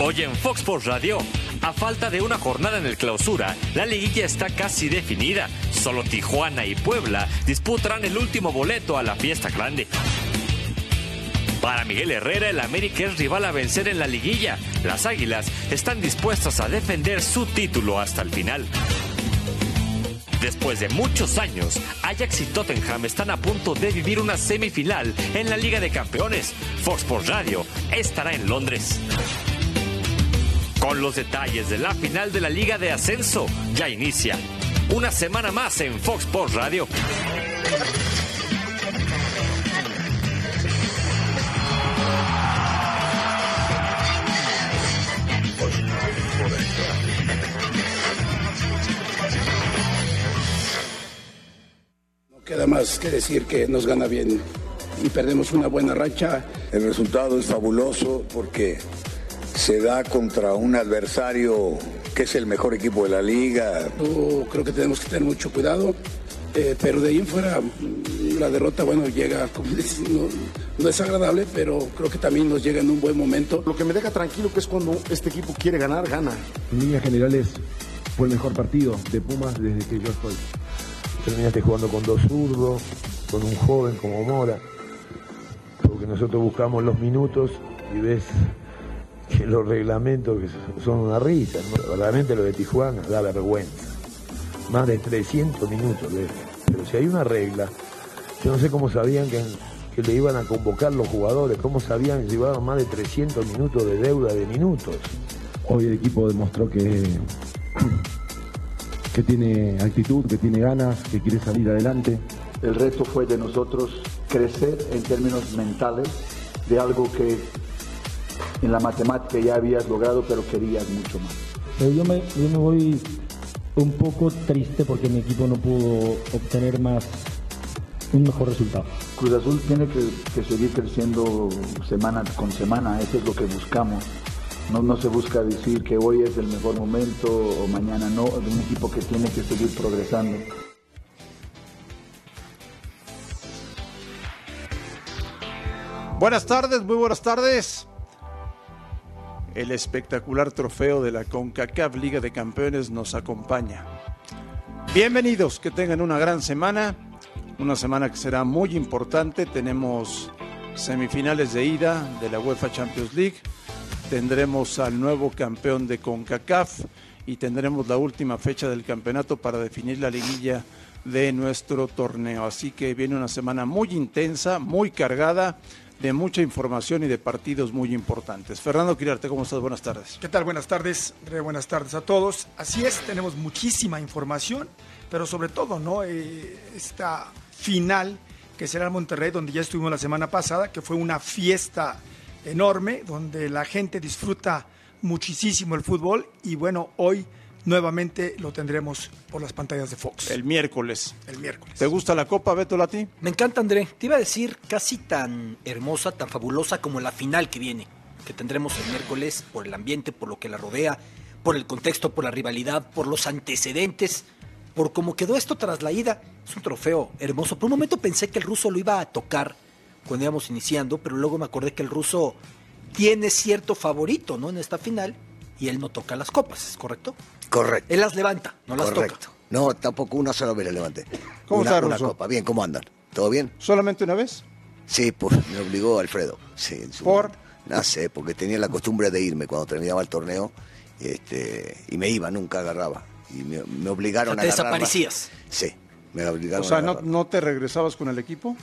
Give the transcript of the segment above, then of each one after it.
Hoy en Fox Sports Radio, a falta de una jornada en el clausura, la liguilla está casi definida. Solo Tijuana y Puebla disputarán el último boleto a la fiesta grande. Para Miguel Herrera, el América es rival a vencer en la liguilla. Las Águilas están dispuestas a defender su título hasta el final. Después de muchos años, Ajax y Tottenham están a punto de vivir una semifinal en la Liga de Campeones. Fox Sports Radio estará en Londres. Con los detalles de la final de la Liga de Ascenso, ya inicia. Una semana más en Fox Sports Radio. No queda más que decir que nos gana bien y perdemos una buena racha. El resultado es fabuloso porque se da contra un adversario que es el mejor equipo de la liga. Yo creo que tenemos que tener mucho cuidado, eh, pero de ahí en fuera mm, la derrota, bueno, llega, como dices, no, no es agradable, pero creo que también nos llega en un buen momento. Lo que me deja tranquilo que es cuando este equipo quiere ganar, gana. En líneas generales fue el mejor partido de Pumas desde que yo estoy. Terminaste jugando con dos zurdos, con un joven como Mora, porque nosotros buscamos los minutos y ves que los reglamentos que son una risa. ¿no? Realmente lo de Tijuana da vergüenza. Más de 300 minutos. de- Pero si hay una regla, yo no sé cómo sabían que, que le iban a convocar los jugadores, cómo sabían que llevaban más de 300 minutos de deuda de minutos. Hoy el equipo demostró que, que tiene actitud, que tiene ganas, que quiere salir adelante. El reto fue de nosotros crecer en términos mentales de algo que en la matemática ya habías logrado, pero querías mucho más. Pero yo me, yo me voy un poco triste porque mi equipo no pudo obtener más un mejor resultado. Cruz Azul tiene que, que seguir creciendo semana con semana, eso es lo que buscamos. No, no se busca decir que hoy es el mejor momento o mañana no, es un equipo que tiene que seguir progresando. Buenas tardes, muy buenas tardes. El espectacular trofeo de la CONCACAF Liga de Campeones nos acompaña. Bienvenidos, que tengan una gran semana, una semana que será muy importante. Tenemos semifinales de ida de la UEFA Champions League, tendremos al nuevo campeón de CONCACAF y tendremos la última fecha del campeonato para definir la liguilla de nuestro torneo. Así que viene una semana muy intensa, muy cargada de mucha información y de partidos muy importantes. Fernando Quirarte, ¿cómo estás? Buenas tardes. ¿Qué tal? Buenas tardes, re buenas tardes a todos. Así es, tenemos muchísima información, pero sobre todo, ¿no? Eh, esta final que será en Monterrey, donde ya estuvimos la semana pasada, que fue una fiesta enorme, donde la gente disfruta muchísimo el fútbol y bueno, hoy nuevamente lo tendremos por las pantallas de Fox. El miércoles. El miércoles. ¿Te gusta la Copa, Beto Lati? Me encanta, André. Te iba a decir casi tan hermosa, tan fabulosa como la final que viene, que tendremos el miércoles por el ambiente, por lo que la rodea, por el contexto, por la rivalidad, por los antecedentes, por cómo quedó esto tras la ida. Es un trofeo hermoso. Por un momento pensé que el ruso lo iba a tocar cuando íbamos iniciando, pero luego me acordé que el ruso tiene cierto favorito, ¿no? En esta final y él no toca las copas, ¿es correcto? Correcto. Él las levanta, no las Correcto. toca. No, tampoco una sola vez la levanté. ¿Cómo una, está, una copa. Bien, ¿cómo andan? ¿Todo bien? ¿Solamente una vez? Sí, pues me obligó Alfredo. Sí, en su ¿Por? No sé, porque tenía la costumbre de irme cuando terminaba el torneo este, y me iba, nunca agarraba. Y me, me O obligaron sea, te a agarrarla. desaparecías. Sí, me obligaron O sea, a ¿no. ¿no te regresabas con el equipo?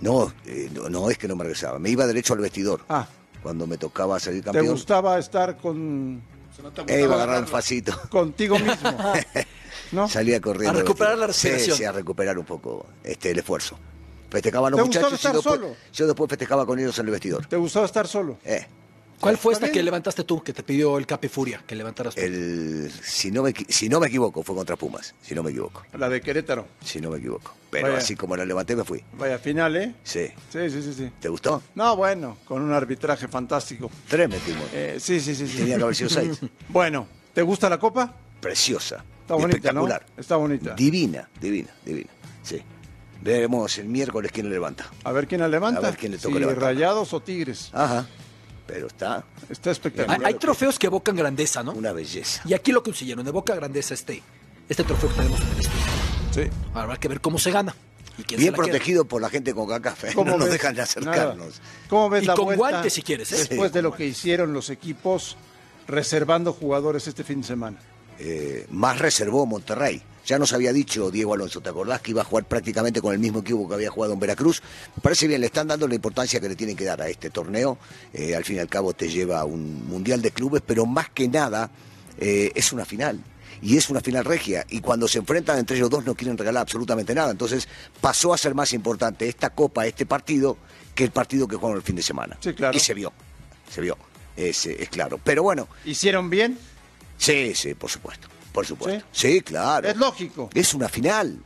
No, eh, no, no, es que no me regresaba. Me iba derecho al vestidor. Ah. Cuando me tocaba salir ¿Te campeón. gustaba estar con Eh, iba a agarrar un facito. contigo mismo? ¿No? Salía corriendo. A recuperar la Sí, respiración. Sí, a recuperar un poco este, el esfuerzo. Festejaban los ¿Te gustaba muchachos y estar después- solo? yo después festejaba con ellos en el vestidor. ¿Te gustaba estar solo? Eh, ¿Cuál fue esta que levantaste tú, que te pidió el Capi Furia, que levantaras tú? el, si, no me, si no me equivoco, fue contra Pumas. Si no me equivoco. La de Querétaro. Si no me equivoco. Pero Vaya. así como la levanté, me fui. Vaya final, ¿eh? Sí. Sí, sí, sí, sí. ¿Te gustó? No, bueno, con un arbitraje fantástico. Tres metimos. Eh, sí, sí, sí, sí. Tenía que haber sido seis. Bueno, ¿te gusta la copa? Preciosa. Está bonita, ¿no? espectacular. Está bonita. Divina, divina, divina. Sí. Veremos el miércoles quién le levanta. A ver quién la levanta. A ver quién le toca Si levantar. Rayados o Tigres. Ajá. Pero está Está espectacular. hay trofeos que evocan grandeza, ¿no? una belleza. Y aquí lo consiguieron, evoca grandeza este, este trofeo que tenemos en el estudio. Sí. Habrá que ver cómo se gana. Y quién Bien se la queda. protegido por la gente con. ¿Cómo No nos dejan de acercarnos. Nada. ¿Cómo ves Y la con vuelta guantes, si quieres, ¿eh? Después Sí, de lo que hicieron los equipos reservando jugadores este fin de semana. Eh, más reservó Monterrey. Ya nos había dicho Diego Alonso, ¿te acordás que iba a jugar prácticamente con el mismo equipo que había jugado en Veracruz? Me parece bien, le están dando la importancia que le tienen que dar a este torneo. Eh, al fin y al cabo te lleva a un mundial de clubes, pero más que nada eh, es una final. Y es una final regia. Y cuando se enfrentan entre ellos dos no quieren regalar absolutamente nada. Entonces pasó a ser más importante esta copa, este partido, que el partido que jugaron el fin de semana. Sí, claro. Y se vio. Se vio. Es, es claro. Pero bueno, ¿Hicieron bien? Sí, sí, por supuesto, por supuesto. Sí, claro. Es lógico. Es una final.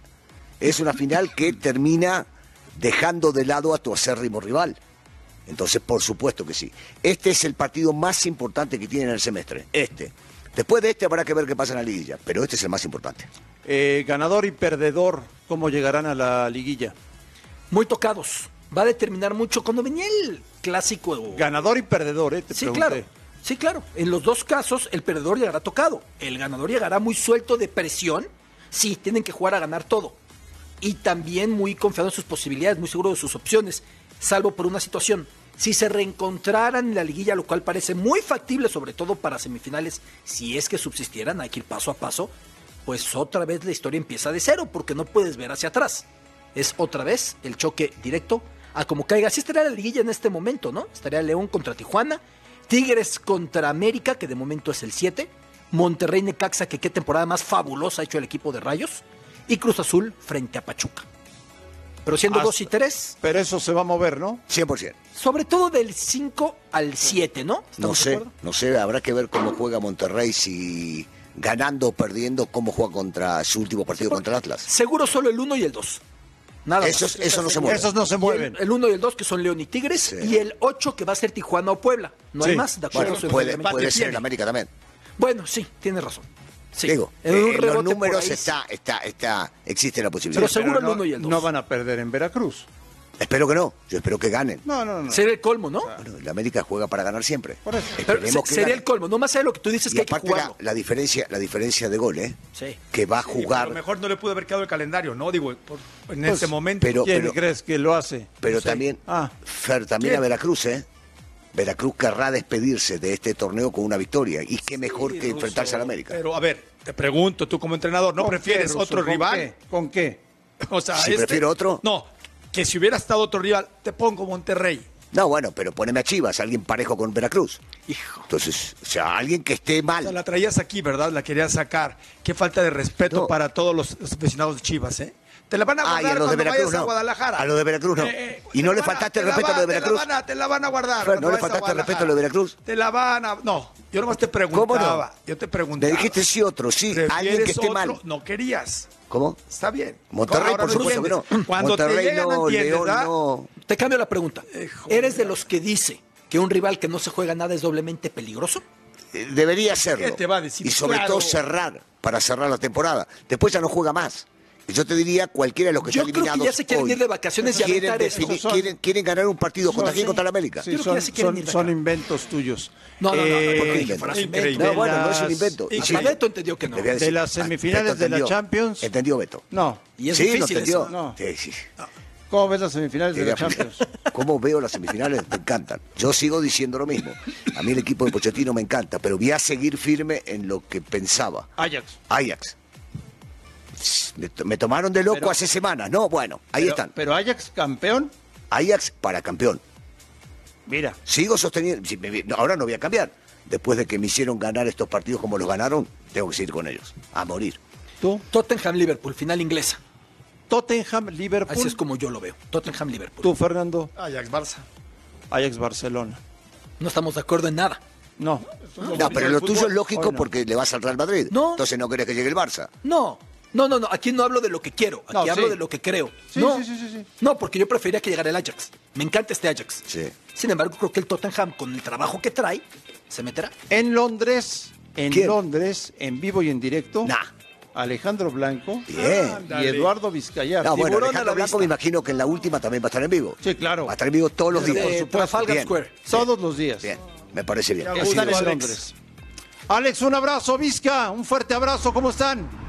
Es una final que termina dejando de lado a tu acérrimo rival. Entonces, por supuesto que sí. Este es el partido más importante que tiene en el semestre. Este. Después de este habrá que ver qué pasa en la liguilla, pero este es el más importante. Eh, ganador y perdedor, ¿cómo llegarán a la liguilla? Muy tocados. Va a determinar mucho. Cuando venía el clásico. Ganador y perdedor, ¿eh? Te Sí, pregunté. claro. Sí, claro. En los dos casos, el perdedor llegará tocado. El ganador llegará muy suelto de presión. Sí, tienen que jugar a ganar todo. Y también muy confiado en sus posibilidades, muy seguro de sus opciones. Salvo por una situación. Si se reencontraran en la liguilla, lo cual parece muy factible, sobre todo para semifinales, si es que subsistieran, hay que ir paso a paso, pues otra vez la historia empieza de cero, porque no puedes ver hacia atrás. Es otra vez el choque directo a como caiga. Así estaría la liguilla en este momento, ¿no? Estaría León contra Tijuana, Tigres contra América, que de momento es el 7, Monterrey Necaxa, que qué temporada más fabulosa ha hecho el equipo de Rayos, y Cruz Azul frente a Pachuca. Pero siendo Hasta- 2 y 3, Pero eso se va a mover, ¿no? 100%. sobre todo del 5 al 7, ¿no? No ¿Estamos de sé, no sé, habrá que ver cómo juega Monterrey, si ganando o perdiendo, cómo juega contra su último partido contra el Atlas. Seguro solo el 1 y el 2. Nada Esos, más. eso no se mueve. Esos no se mueven. El 1 y el 2 que son León y Tigres, Sí. y el 8 que va a ser Tijuana o Puebla. No hay Sí. más, de acuerdo. Bueno, puede, puede ser tiene. en América también. Bueno, sí, tienes razón. Sí. Digo, En un eh, en los números ahí, está, está, está, existe la posibilidad. Pero seguro el no, uno y el dos. no van a perder en Veracruz. Espero que no, yo espero que ganen. No, no, no. Sería el colmo, ¿no? Bueno, el América juega para ganar siempre. Por eso. Pero Esperemos se- que sería gane. el colmo. No más allá de lo que tú dices Y que hay que aparte la, jugarlo. la diferencia, la diferencia de gol, ¿eh? Sí. Que va a Sí, jugar, a lo mejor no le pudo haber quedado el calendario, ¿no? Digo, por- en Pues, este momento. pero- ¿Quién crees que lo hace? pero también, Ah, Fer, también ¿Quién? a Veracruz, ¿eh? Veracruz querrá despedirse de este torneo con una victoria. Y qué mejor que enfrentarse al América. Pero a ver, te pregunto, tú como entrenador, ¿no ¿con prefieres qué, otro ¿Con rival? qué? ¿Con qué? O sea, Si este- prefiero otro. No, que si hubiera estado otro rival, te pongo Monterrey. No, bueno, pero poneme a Chivas, alguien parejo con Veracruz. Hijo. Entonces, o sea, alguien que esté O sea, mal. la traías aquí, ¿verdad? La querías sacar. Qué falta de respeto No. para todos los, los aficionados de Chivas, ¿eh? Te la van a Ah, guardar y a los de Veracruz vayas a no. Guadalajara. A los de Veracruz no. Eh, ¿Y te no le faltaste el respeto a los de Veracruz? Te la van a, te la van a guardar. ¿no le faltaste el respeto a los de Veracruz? Te la van a... No, yo nomás te ¿Cómo preguntaba. no? Yo te preguntaba. Me dijiste sí otro, sí, alguien ¿Prefieres que esté otro? mal. No querías. ¿Cómo? Está bien. Monterrey, Ahora por supuesto que no. Cuando te Monterrey llegan, no, no León ¿verdad? no. Te cambio la pregunta. ¿Eres de de los que dice que un rival que no se juega nada es doblemente peligroso? Eh, Debería serlo. ¿Qué te va a decir? Y sobre Claro. todo cerrar, para cerrar la temporada. Después ya no juega más. Y Yo te diría, cualquiera de los que Yo están creo que ya eliminados se quieren hoy ir de vacaciones y quieren, aventar eso. defini- Son- quieren, quieren ganar un partido contra quién, contra la América. Sí, son, son- son inventos tuyos. No, no, no, no, Eh, invento. No, bueno, no es un invento. Hasta Sí. Beto entendió que no. De las semifinales de la entendió. Champions. ¿Entendió Beto? No. Y es sí, difícil entendió. eso, ¿no? Sí, sí. ¿Cómo ves las semifinales de la Champions? ¿Cómo veo las semifinales? Me encantan. Yo sigo diciendo lo mismo. A mí el equipo de Pochettino me encanta, pero voy a seguir firme en lo que pensaba. Ajax. Ajax. Me, to- me tomaron de loco Pero- hace semanas. No, bueno, ahí Pero- están. Pero Ajax campeón, Ajax para campeón. mira. Sigo sosteniendo. si me- no, ahora no voy a cambiar. Después de que me hicieron ganar estos partidos como los ganaron, tengo que seguir con ellos. A morir. Tú, Tottenham-Liverpool, final inglesa. Tottenham, Liverpool. Así es como yo lo veo. Tottenham-Liverpool. Tú, Fernando, Ajax Barça. Ajax Barcelona. No estamos de acuerdo en nada. No. No, pero lo tuyo es lógico no. porque le vas al Real Madrid. No. Entonces no querés que llegue el Barça. No, no, no, no. Aquí no hablo de lo que quiero. Aquí No, hablo sí. de lo que creo. Sí, no, sí, sí, sí, sí. no, porque yo preferiría que llegara el Ajax. Me encanta este Ajax. Sí. Sin embargo, creo que el Tottenham, con el trabajo que trae, se meterá. En Londres, en ¿Quién? Londres, en vivo y en directo. Nah. Alejandro Blanco Bien. y Eduardo Vizcayar. No, bueno, Alejandro la Blanco me imagino que en la última también va a estar en vivo. Sí, claro. Va a estar en vivo todos los Desde días. Por supuesto. Square. Todos los días. Bien, me parece bien. Londres. Alex, un abrazo, Vizca. Un fuerte abrazo. ¿Cómo están?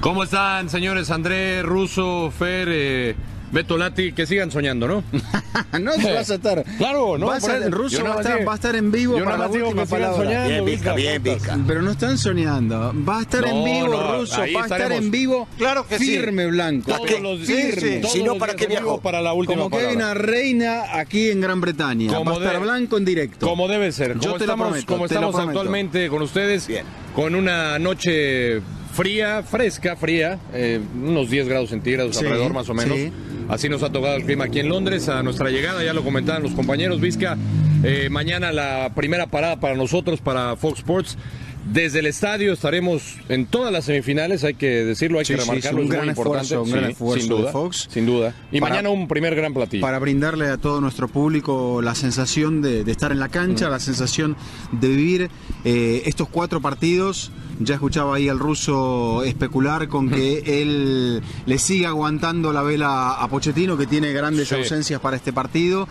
¿Cómo están, señores? André, Russo, Fer, eh, Beto Lati, que sigan soñando, ¿no? no, si vas a estar. Claro, ¿no? Vas a- el ruso va estar, va a estar en vivo yo para la última que palabra. soñando, Bien, Vizca, bien, Vizca. Pero no están soñando. Va a estar en No, vivo, no, ruso. Va a estar estaremos. en vivo. Claro que sí. firme, blanco. Todos los firme. días, todos Si no, ¿para qué en viajó? Para la última Como palabra. Reina aquí en Gran Bretaña. Como va a estar de- blanco en directo. Como debe ser. Yo Como te lo estamos, prometo, como te lo estamos actualmente con ustedes, con una noche fría, fresca, fría, eh, unos 10 grados centígrados Sí, alrededor más o menos. sí. Así nos ha tocado el clima aquí en Londres. A nuestra llegada, ya lo comentaban los compañeros, Vizca, eh, mañana la primera parada para nosotros, para Fox Sports. Desde el estadio estaremos en todas las semifinales, hay que decirlo, hay Sí, que sí, remarcarlo, es un es gran muy importante. esfuerzo, un gran Sí, esfuerzo sin de duda, Fox. sin duda. Y Para- mañana un primer gran platillo. Para brindarle a todo nuestro público la sensación de, de estar en la cancha, Mm. la sensación de vivir eh, estos cuatro partidos. Ya escuchaba ahí al ruso especular con que él le sigue aguantando la vela a Pochettino, que tiene grandes Sí. ausencias para este partido,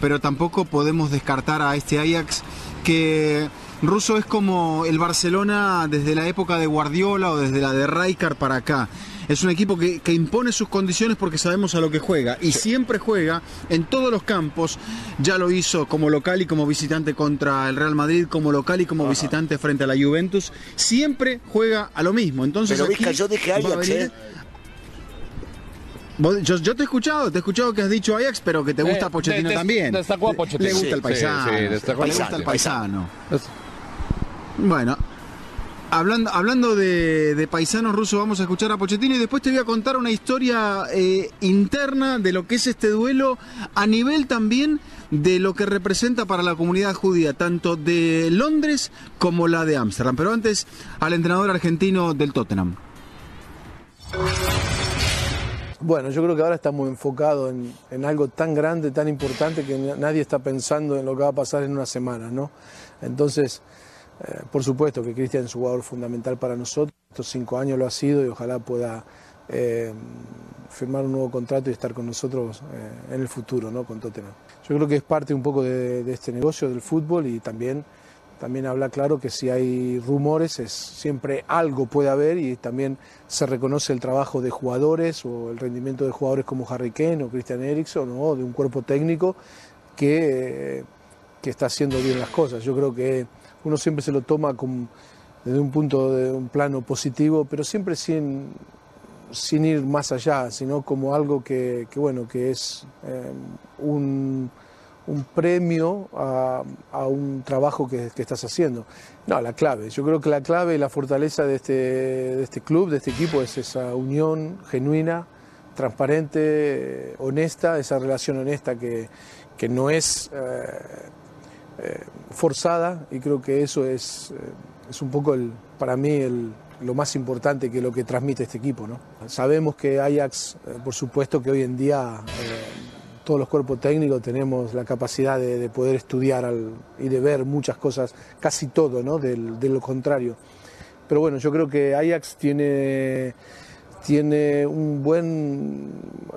pero tampoco podemos descartar a este Ajax que ruso es como el Barcelona desde la época de Guardiola o desde la de Rijkaard para acá. Es un equipo que, que impone sus condiciones porque sabemos a lo que juega y siempre juega en todos los campos. Ya lo hizo como local y como visitante contra el Real Madrid, como local y como visitante frente a la Juventus. Siempre juega a lo mismo. Entonces Pero aquí Vizca, yo dije Ajax, ¿eh? Yo, yo te he escuchado, te he escuchado que has dicho Ajax, pero que te gusta Eh, Pochettino de- des- también. destacó a Pochettino. Le gusta el paisano. sí, sí, destacó- le gusta el paisano. Bueno, hablando, hablando de, paisanos rusos, vamos a escuchar a Pochettino y después te voy a contar una historia eh, interna de lo que es este duelo a nivel también de lo que representa para la comunidad judía, tanto de Londres como la de Ámsterdam. Pero antes, al entrenador argentino del Tottenham. Bueno, yo creo que ahora estamos enfocados en, en algo tan grande, tan importante, que na- nadie está pensando en lo que va a pasar en una semana, ¿no? Entonces, eh, por supuesto que Cristian es un jugador fundamental para nosotros, estos cinco años lo ha sido y ojalá pueda eh, firmar un nuevo contrato y estar con nosotros eh, en el futuro, ¿no? Con Tottenham. Yo creo que es parte un poco de, de este negocio del fútbol y también también habla claro que si hay rumores, es, siempre algo puede haber y también se reconoce el trabajo de jugadores o el rendimiento de jugadores como Harry Kane o Christian Eriksen o de un cuerpo técnico que, eh, que está haciendo bien las cosas. Yo creo que uno siempre se lo toma con- desde un punto de un plano positivo, pero siempre sin, sin ir más allá, sino como algo que, bueno, que es eh, un, un premio a, a un trabajo que, estás haciendo. No, la clave. Yo creo que la clave y la fortaleza de este, de este club, de este equipo, es esa unión genuina, transparente, honesta, esa relación honesta que, que no es eh, eh, forzada y creo que eso es, eh, es un poco el, para mí el, lo más importante que lo que transmite este equipo. ¿no? Sabemos que Ajax, eh, por supuesto que hoy en día todos los cuerpos técnicos tenemos la capacidad de, de poder estudiar y de ver muchas cosas, casi todo, ¿no? Del- de lo contrario. Pero bueno, yo creo que Ajax tiene, tiene un buen,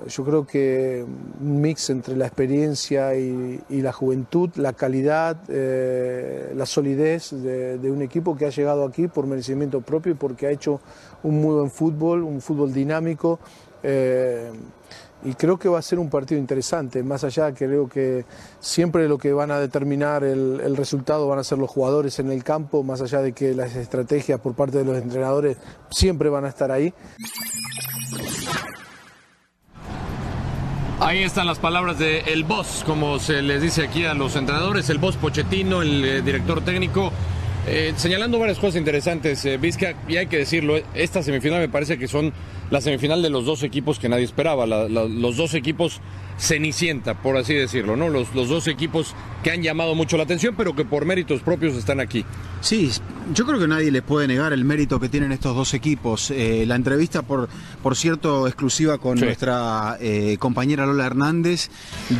yo creo que un mix entre la experiencia y, la juventud, la calidad, eh, la solidez de, de un equipo que ha llegado aquí por merecimiento propio y porque ha hecho un muy buen fútbol, un fútbol dinámico. eh, y creo que va a ser un partido interesante, más allá creo que siempre lo que van a determinar el, resultado van a ser los jugadores en el campo, más allá de que las estrategias por parte de los entrenadores siempre van a estar ahí. Ahí están las palabras de el boss, como se les dice aquí a los entrenadores, el boss Pochettino, el eh, director técnico, eh, señalando varias cosas interesantes, eh, Vizca, y hay que decirlo, esta semifinal me parece que son la semifinal de los dos equipos que nadie esperaba, la- la- los dos equipos cenicienta, por así decirlo, ¿no? Los, los dos equipos que han llamado mucho la atención, pero que por méritos propios están aquí. Sí, yo creo que nadie les puede negar el mérito que tienen estos dos equipos. Eh, la entrevista, por, por cierto, exclusiva con Sí. nuestra eh, compañera Lola Hernández,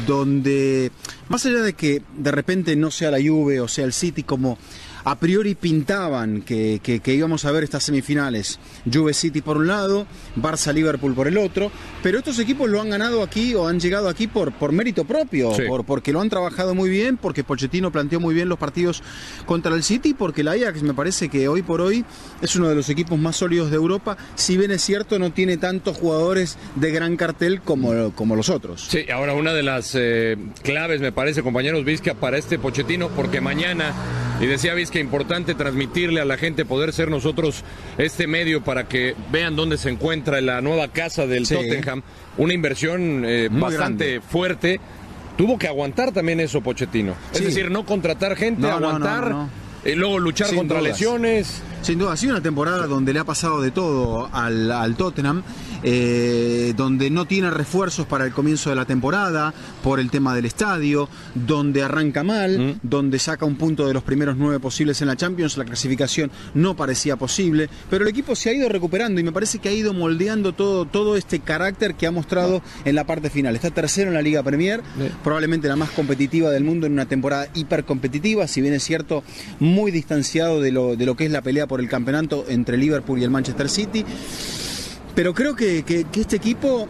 donde, más allá de que de repente no sea la Juve o sea el City como a priori pintaban que, que- que íbamos a ver estas semifinales. Juve City por un lado, Barça Liverpool por el otro, pero estos equipos lo han ganado aquí o han llegado aquí por, por mérito propio, Sí. por, porque lo han trabajado muy bien, porque Pochettino planteó muy bien los partidos contra el City, porque el Ajax me parece que hoy por hoy es uno de los equipos más sólidos de Europa, si bien es cierto no tiene tantos jugadores de gran cartel como, como los otros. Sí, ahora una de las eh, claves, me parece, compañeros Vizca, para este Pochettino, porque mañana, y decía Vizca, importante transmitirle a la gente, poder ser nosotros este medio para que vean dónde se encuentra la nueva casa del Sí. Tottenham, una inversión eh, bastante grande. fuerte. Tuvo que aguantar también eso, Pochettino. Es decir, no contratar gente, no, aguantar, no, no. Eh, luego luchar Sin contra dudas. lesiones. Sin duda, ha sido una temporada donde le ha pasado de todo al, al Tottenham, eh, donde no tiene refuerzos para el comienzo de la temporada por el tema del estadio, donde arranca mal, donde saca un punto de los primeros nueve posibles en la Champions, la clasificación no parecía posible, pero el equipo se ha ido recuperando y me parece que ha ido moldeando todo, todo este carácter que ha mostrado en la parte final. Está tercero en la Liga Premier, probablemente la más competitiva del mundo en una temporada hipercompetitiva, si bien es cierto, muy distanciado de lo, de lo que es la pelea por el campeonato entre Liverpool y el Manchester City. Pero creo que, que- que este equipo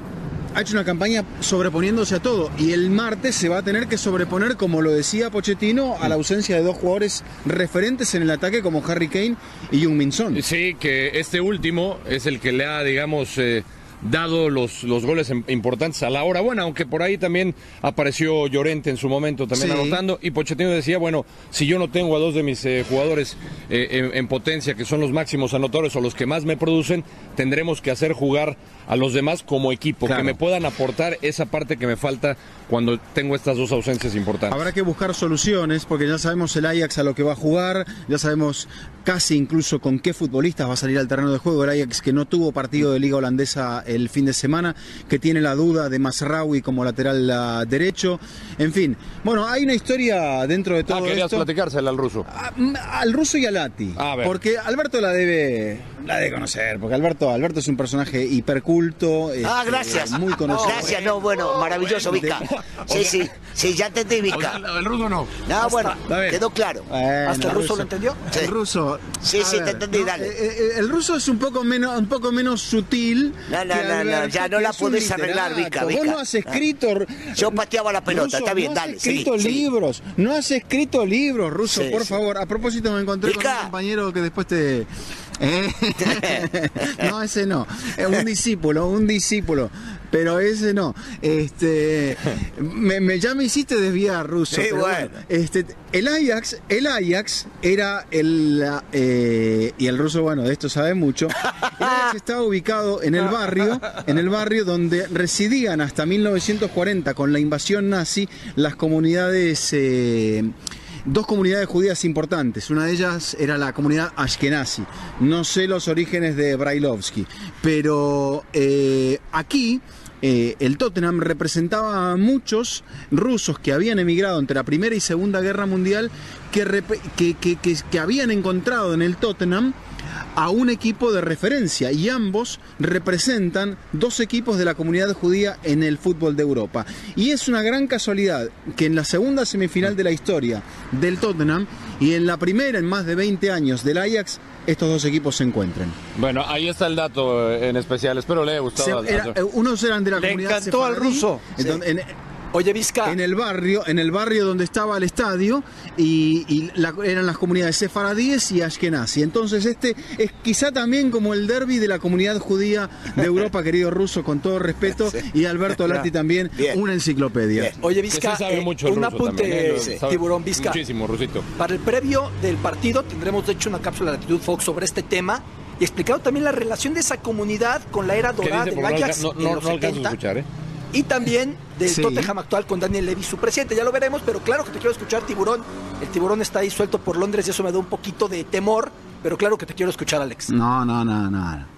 ha hecho una campaña sobreponiéndose a todo y el martes se va a tener que sobreponer, como lo decía Pochettino, a la ausencia de dos jugadores referentes en el ataque como Harry Kane y Jung Min Son. Sí, que este último es el que le ha, digamos, eh, dado los, los goles em- importantes a la hora buena, aunque por ahí también apareció Llorente en su momento también Sí. anotando, y Pochettino decía, bueno, si yo no tengo a dos de mis eh, jugadores eh, en, en potencia, que son los máximos anotadores o los que más me producen, tendremos que hacer jugar a los demás como equipo, Claro. que me puedan aportar esa parte que me falta cuando tengo estas dos ausencias importantes. Habrá que buscar soluciones porque ya sabemos el Ajax a lo que va a jugar, ya sabemos casi incluso con qué futbolistas va a salir al terreno de juego. El Ajax que no tuvo partido de liga holandesa el fin de semana, que tiene la duda de Masraoui como lateral ah, derecho. En fin, bueno, hay una historia dentro de todo Ah, querías esto. platicársela al ruso. Mm, Al ruso y a Lati. A ver. Porque Alberto la debe, la debe conocer, porque Alberto, Alberto es un personaje hiperculto. Ah, este, gracias. Muy conocido. Gracias, no, bueno, maravilloso, Vizca. Sí, sí, sí, ya entendí, Vizca. El ruso no. No, bueno, quedó claro. Bueno, ¿Hasta el ruso lo entendió? El ruso. Sí, a sí, te entendí, ¿no? dale. Eh, eh, el ruso es un poco menos, un poco menos sutil. No, no, no, no, ya no la podés arreglar, literato. Vica, Vos no has escrito. Yo pateaba la pelota, Ruso, está bien, no dale, has seguí, escrito libros, no has escrito libros, ruso, Sí, por sí. favor. A propósito, me encontré con un compañero que después te. Eh, no, ese no. Un discípulo, un discípulo. Pero ese no. Este, me, me- ya me hiciste desviar, ruso. Sí, pero bueno. este, el Ajax, el Ajax era el eh, y el ruso, bueno, de esto sabe mucho. El Ajax estaba ubicado en el barrio, en el barrio donde residían hasta 1940 con la invasión nazi las comunidades. eh, Dos comunidades judías importantes, una de ellas era la comunidad Ashkenazi. No sé los orígenes de Brailovsky, pero eh, aquí eh, el Tottenham representaba a muchos rusos que habían emigrado entre la Primera y Segunda Guerra Mundial que, que habían encontrado en el Tottenham a un equipo de referencia y ambos representan dos equipos de la comunidad judía en el fútbol de Europa. Y es una gran casualidad que en la segunda semifinal de la historia del Tottenham y en la primera en más de 20 años del Ajax, estos dos equipos se encuentren. Bueno, ahí está el dato en especial. Espero le haya gustado. Se- al- era- eh, unos eran de la Le comunidad encantó al ruso. en- Oye, Vizca. en el barrio, en el barrio donde estaba el estadio y, y la- eran las comunidades sefaradíes y ashkenazi. Entonces este es quizá también como el derby de la comunidad judía de Europa, querido ruso, con todo respeto, y Alberto Lati también, Bien. una enciclopedia. Oye, Vizca, sabe eh, mucho un apunte, también, ¿eh? Tiburón Vizca. Muchísimo, rusito. Para el previo del partido tendremos de hecho una cápsula de Latitud Fox sobre este tema y explicado también la relación de esa comunidad con la era ¿Qué dorada del no, Ajax alca- no, en no, los no alcanzo a 70 escuchar, ¿eh? Y también del Sí. Tottenham actual con Daniel Levy, su presidente. Ya lo veremos, pero claro que te quiero escuchar, tiburón. El tiburón está ahí suelto por Londres y eso me da un poquito de temor, pero claro que te quiero escuchar, Alex. No, no, no, no.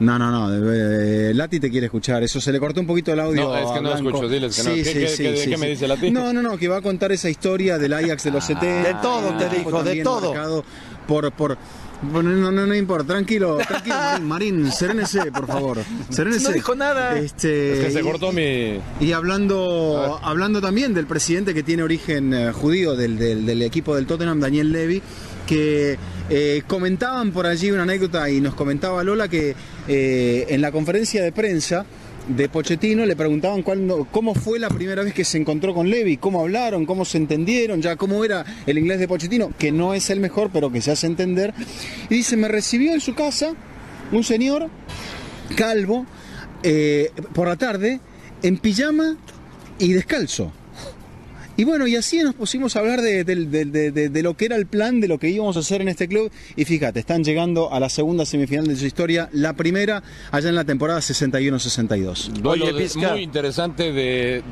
No, no, no. eh, Lati te quiere escuchar. Eso se le cortó un poquito el audio. No, es que a no Blanco. escucho, diles que no. ¿Qué- qué- qué- qué me dice Lati? No, no, no, que va a contar esa historia del Ajax de los 70. de todo te dijo, de todo. Por, por, bueno, no, no, no importa, tranquilo, tranquilo, Marín, Marín, serénese, por favor. Serénese. No dijo nada. Este, Es que se y- cortó mi. y hablando, hablando también del presidente que tiene origen eh, judío del, del- del equipo del Tottenham, Daniel Levy, que eh, comentaban por allí una anécdota y nos comentaba Lola que eh, en la conferencia de prensa de Pochettino le preguntaban cómo fue la primera vez que se encontró con Levi, cómo hablaron, cómo se entendieron, ya cómo era el inglés de Pochettino, que no es el mejor, pero que se hace entender. Y dice, me recibió en su casa un señor calvo eh, por la tarde en pijama y descalzo. Y bueno, y así nos pusimos a hablar de, de- de- de- de lo que era el plan, de lo que íbamos a hacer en este club. Y fíjate, están llegando a la segunda semifinal de su historia, la primera allá en la temporada 61-62. Duelo de- muy interesante de...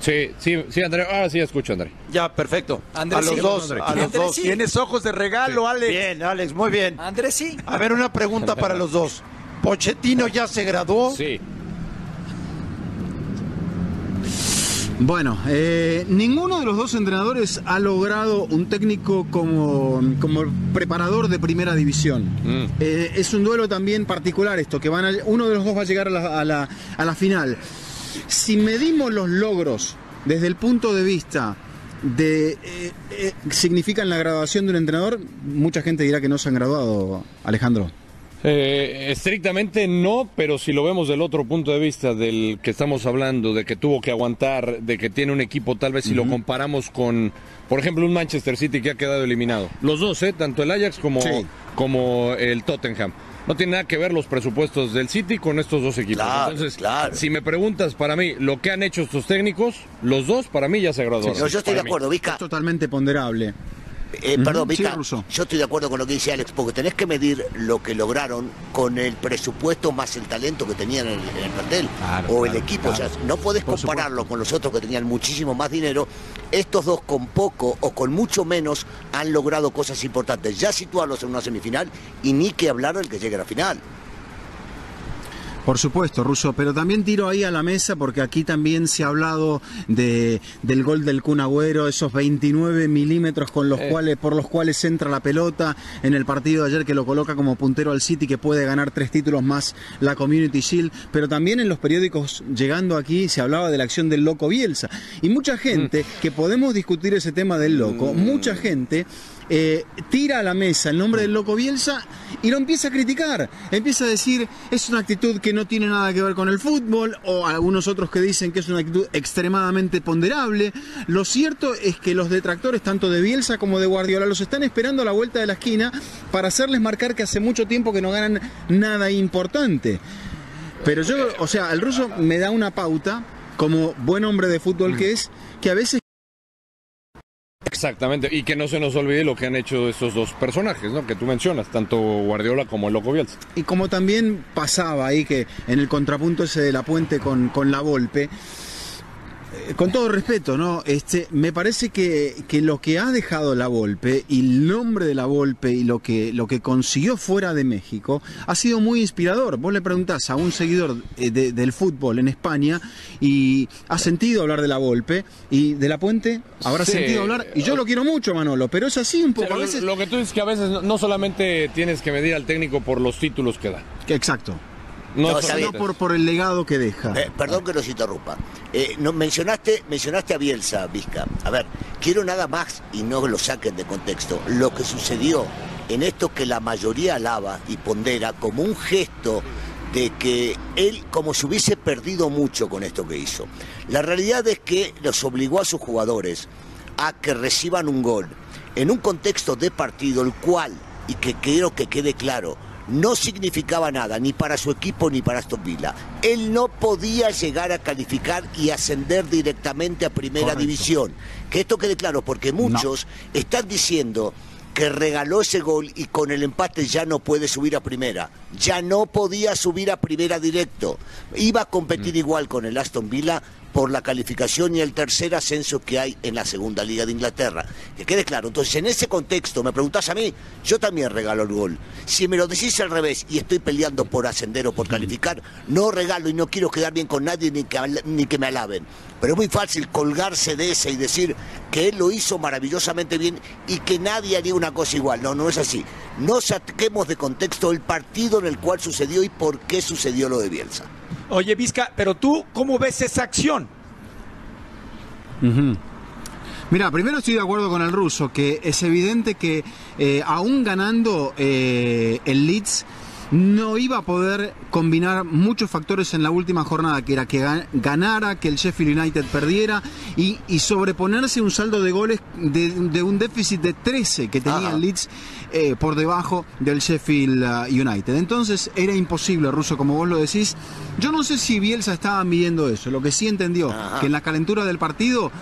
Sí, sí, sí, André. Ahora sí escucho, André. Ya, perfecto. Andrés, a los sí. dos, Andrés. a los Andrés, dos. sí. Tienes ojos de regalo, Alex. Bien, Alex, muy bien. Andrés sí. A ver, una pregunta para los dos. ¿Pochettino ya se graduó? Sí. Bueno, eh, ninguno de los dos entrenadores ha logrado un técnico como, como preparador de primera división. Eh, es un duelo también particular esto, que van a- uno de los dos va a llegar a la, a la- a la final. Si medimos los logros desde el punto de vista de eh, eh, significan la graduación de un entrenador, mucha gente dirá que no se han graduado, Alejandro. Eh, estrictamente no, pero si lo vemos del otro punto de vista del que estamos hablando, de que tuvo que aguantar, de que tiene un equipo, tal vez si lo comparamos con, por ejemplo, un Manchester City que ha quedado eliminado. Los dos, ¿eh? tanto el Ajax como, Sí. como el Tottenham. No tiene nada que ver los presupuestos del City con estos dos equipos. Claro, Entonces, claro. si me preguntas para mí lo que han hecho estos técnicos, los dos para mí ya se graduaron. No, yo estoy de acuerdo, Vizca. Totalmente ponderable. Eh, perdón, sí, Russo. yo estoy de acuerdo con lo que dice Alex, porque tenés que medir lo que lograron con el presupuesto más el talento que tenían en el, en el plantel o el equipo. O sea, no podés Por compararlo con los otros que tenían muchísimo más dinero. Estos dos con poco o con mucho menos han logrado cosas importantes. Ya situarlos en una semifinal y ni que hablar del que llegue a la final. Por supuesto, Russo, pero también tiro ahí a la mesa porque aquí también se ha hablado de, del gol del Kun Agüero, esos 29 milímetros con los Eh. cuales, por los cuales entra la pelota en el partido de ayer que lo coloca como puntero al City que puede ganar tres títulos más la Community Shield, pero también en los periódicos llegando aquí se hablaba de la acción del loco Bielsa. Y mucha gente que podemos discutir ese tema del loco, mucha gente eh, tira a la mesa el nombre del loco Bielsa y lo empieza a criticar. Empieza a decir, es una actitud que no tiene nada que ver con el fútbol, o algunos otros que dicen que es una actitud extremadamente ponderable. Lo cierto es que los detractores, tanto de Bielsa como de Guardiola, los están esperando a la vuelta de la esquina para hacerles marcar que hace mucho tiempo que no ganan nada importante. Pero yo, o sea, el ruso me da una pauta, como buen hombre de fútbol que es, que a veces Exactamente, y que no se nos olvide lo que han hecho estos dos personajes, ¿no? Que tú mencionas, tanto Guardiola como el Loco Bielsa. Y como también pasaba ahí que en el contrapunto ese de la puente con, con la Volpe, con todo respeto, ¿no? Este, me parece que, que lo que ha dejado la Volpe y el nombre de la Volpe y lo que, lo que consiguió fuera de México ha sido muy inspirador. Vos le preguntás a un seguidor eh, de- del fútbol en España y ha sentido hablar de la Volpe y de la Puente habrá Sí. sentido hablar. Y yo lo quiero mucho, Manolo, pero es así un poco. A veces... Lo que tú dices que a veces no, no solamente tienes que medir al técnico por los títulos que da. Exacto. No, No, solamente está bien. No por, por el legado que deja. Eh, perdón que los interrumpa. Eh, no, mencionaste, mencionaste a Bielsa, Vizca. A ver, quiero nada más, y no lo saquen de contexto, lo que sucedió en esto que la mayoría alaba y pondera como un gesto de que él como se hubiese perdido mucho con esto que hizo. La realidad es que los obligó a sus jugadores a que reciban un gol en un contexto de partido el cual, y que quiero que quede claro, no significaba nada ni para su equipo ni para Aston Villa. Él no podía llegar a calificar y ascender directamente a primera Correcto. división. Que esto quede claro, porque muchos están diciendo que regaló ese gol y con el empate ya no puede subir a primera. Ya no podía subir a primera directo. Iba a competir igual con el Aston Villa por la calificación y el tercer ascenso que hay en la segunda liga de Inglaterra. Que quede claro. Entonces, en ese contexto, me preguntás a mí, yo también regalo el gol. Si me lo decís al revés y estoy peleando por ascender o por calificar, no regalo y no quiero quedar bien con nadie ni que, ni que me alaben. Pero es muy fácil colgarse de ese y decir que él lo hizo maravillosamente bien y que nadie haría una cosa igual. No, no es así. No saquemos de contexto el partido en el cual sucedió y por qué sucedió lo de Bielsa. Oye, Vizca, pero tú, ¿cómo ves esa acción? Mira, primero estoy de acuerdo con el ruso, que es evidente que eh, aún ganando eh, el Leeds no iba a poder combinar muchos factores en la última jornada, que era que ga- ganara, que el Sheffield United perdiera y, y sobreponerse un saldo de goles de, de un déficit de 13 que tenía el Leeds eh, por debajo del Sheffield uh, United. Entonces era imposible, Ruso, como vos lo decís. Yo no sé si Bielsa estaba midiendo eso, lo que sí entendió, que en la calentura del partido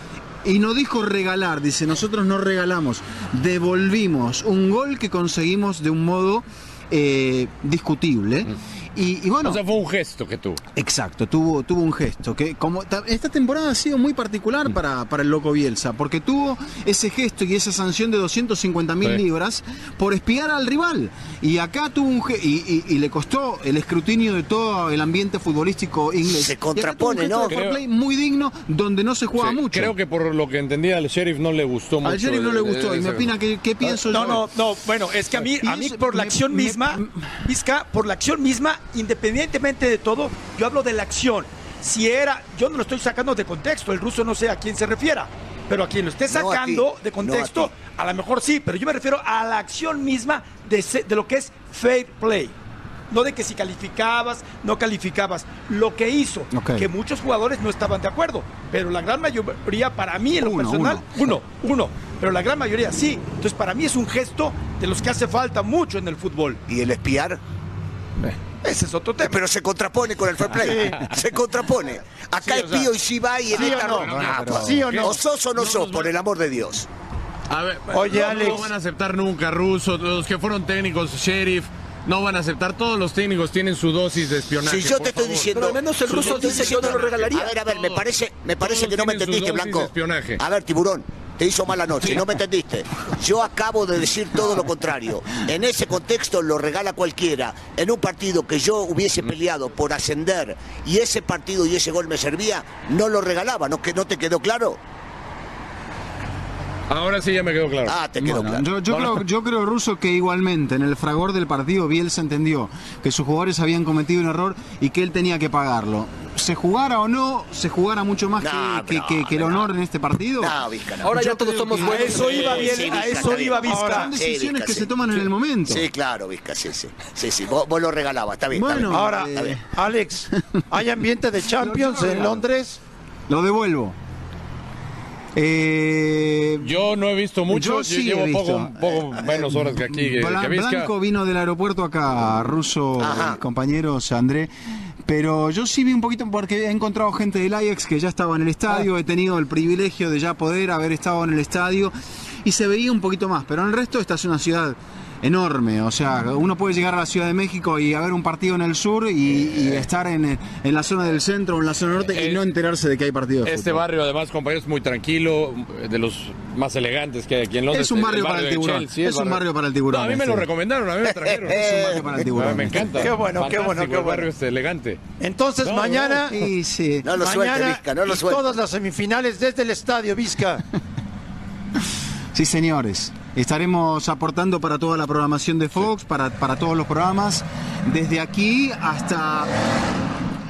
y no dijo regalar, dice, nosotros no regalamos, devolvimos un gol que conseguimos de un modo eh, discutible. Y, y bueno, O sea, fue un gesto que tuvo. Exacto, tuvo, tuvo un gesto que como ta- esta temporada ha sido muy particular para, para el loco Bielsa, porque tuvo ese gesto y esa sanción de 250 mil Sí. libras por espiar al rival. Y acá tuvo un y, y- y le costó el escrutinio de todo el ambiente futbolístico inglés. Se contrapone, ¿no? Creo- play muy digno, donde no se juega Sí, mucho. Creo que por lo que entendía al sheriff no le gustó mucho. Al sheriff no el- le gustó, y me opina que, qué pienso no, yo. no, no, bueno, es que a mí, a mí por la me- acción me- misma, Vizca, por la acción misma, independientemente de todo, yo hablo de la acción. Si era, yo no lo estoy sacando de contexto, el ruso no sé a quién se refiera, pero a quien lo esté No sacando ti, de contexto, no a a, lo mejor sí, pero yo me refiero a la acción misma de, lo que es fair play. No de que si calificabas, no calificabas. Lo que hizo, que muchos jugadores no estaban de acuerdo, pero la gran mayoría, para mí en lo Uno, personal, uno, uno, pero la gran mayoría sí. Entonces, para mí es un gesto de los que hace falta mucho en el fútbol. ¿Y el espiar? Ese es otro tema. Pero se contrapone con el fair play. Se contrapone. Acá Sí, es o sea, pío y sí va y en ¿sí o esta no? no. Ah, pues, ¿sí o no? O sos o no sos, por el amor de Dios. A ver, Oye, no, Alex. No van a aceptar nunca, Russo. Los que fueron técnicos, sheriff, no van a aceptar. Todos los técnicos tienen su dosis de espionaje. Si yo te estoy favor. diciendo. Pero al menos el si ruso yo dice que no lo regalaría. A ver, a ver, me parece, me parece que no me entendiste, Blanco. espionaje. A ver, tiburón. Hizo mala noche, no me entendiste. Yo acabo de decir todo lo contrario. En ese contexto lo regala cualquiera. En un partido que yo hubiese peleado por ascender y ese partido y ese gol me servía, no lo regalaba. ¿No, no te quedó claro? Ahora sí ya me quedó claro. Ah, te quedó Bueno, claro. yo, yo creo, yo creo, Russo, que igualmente en el fragor del partido Bielsa entendió que sus jugadores habían cometido un error y que él tenía que pagarlo. Se jugara o no, se jugara mucho más No, que, que- no, que- que el no. honor en este partido. No, Vizca, no. Ahora Yo ya todos somos que- A buenos. eso iba bien, Sí, a Vizca, eso iba. Vizca. Son decisiones Vizca, que sí. se toman en el momento. Sí, claro, Vizca, sí, sí. Sí, sí. Vos, vos lo regalabas, está bien. está Bueno, bien. Ahora. Alex, ¿hay ambiente de Champions en Londres? Lo devuelvo. Eh, Yo no he visto mucho. Yo Yo, sí llevo he poco, visto. poco menos horas que aquí. Blan- que. Blanco vino del aeropuerto acá, ruso, eh, compañeros, André. Pero yo sí vi un poquito porque he encontrado gente del Ajax que ya estaba en el estadio, he tenido el privilegio de ya poder haber estado en el estadio y se veía un poquito más, pero en el resto esta es una ciudad enorme, o sea, uno puede llegar a la Ciudad de México y haber un partido en el sur y, y estar en, en la zona del centro o en la zona norte y Eh, no enterarse de que hay partido de Este fútbol. barrio, además, compañeros, muy tranquilo, de los más elegantes que hay aquí en Londres. Es un barrio para el tiburón. Chelsea, Es un barrio para el tiburón, No, a mí me lo este. recomendaron, a mí me trajeron. Es un barrio para el tiburón. Me encanta. Qué bueno, qué bueno, qué bueno. barrio este elegante. Entonces No, mañana, Sí, sí. No lo suelte, mañana Vizca, no lo y suelte. todas las semifinales desde el estadio Vizca. Sí, señores. Estaremos aportando para toda la programación de Fox, para, para todos los programas, desde aquí hasta...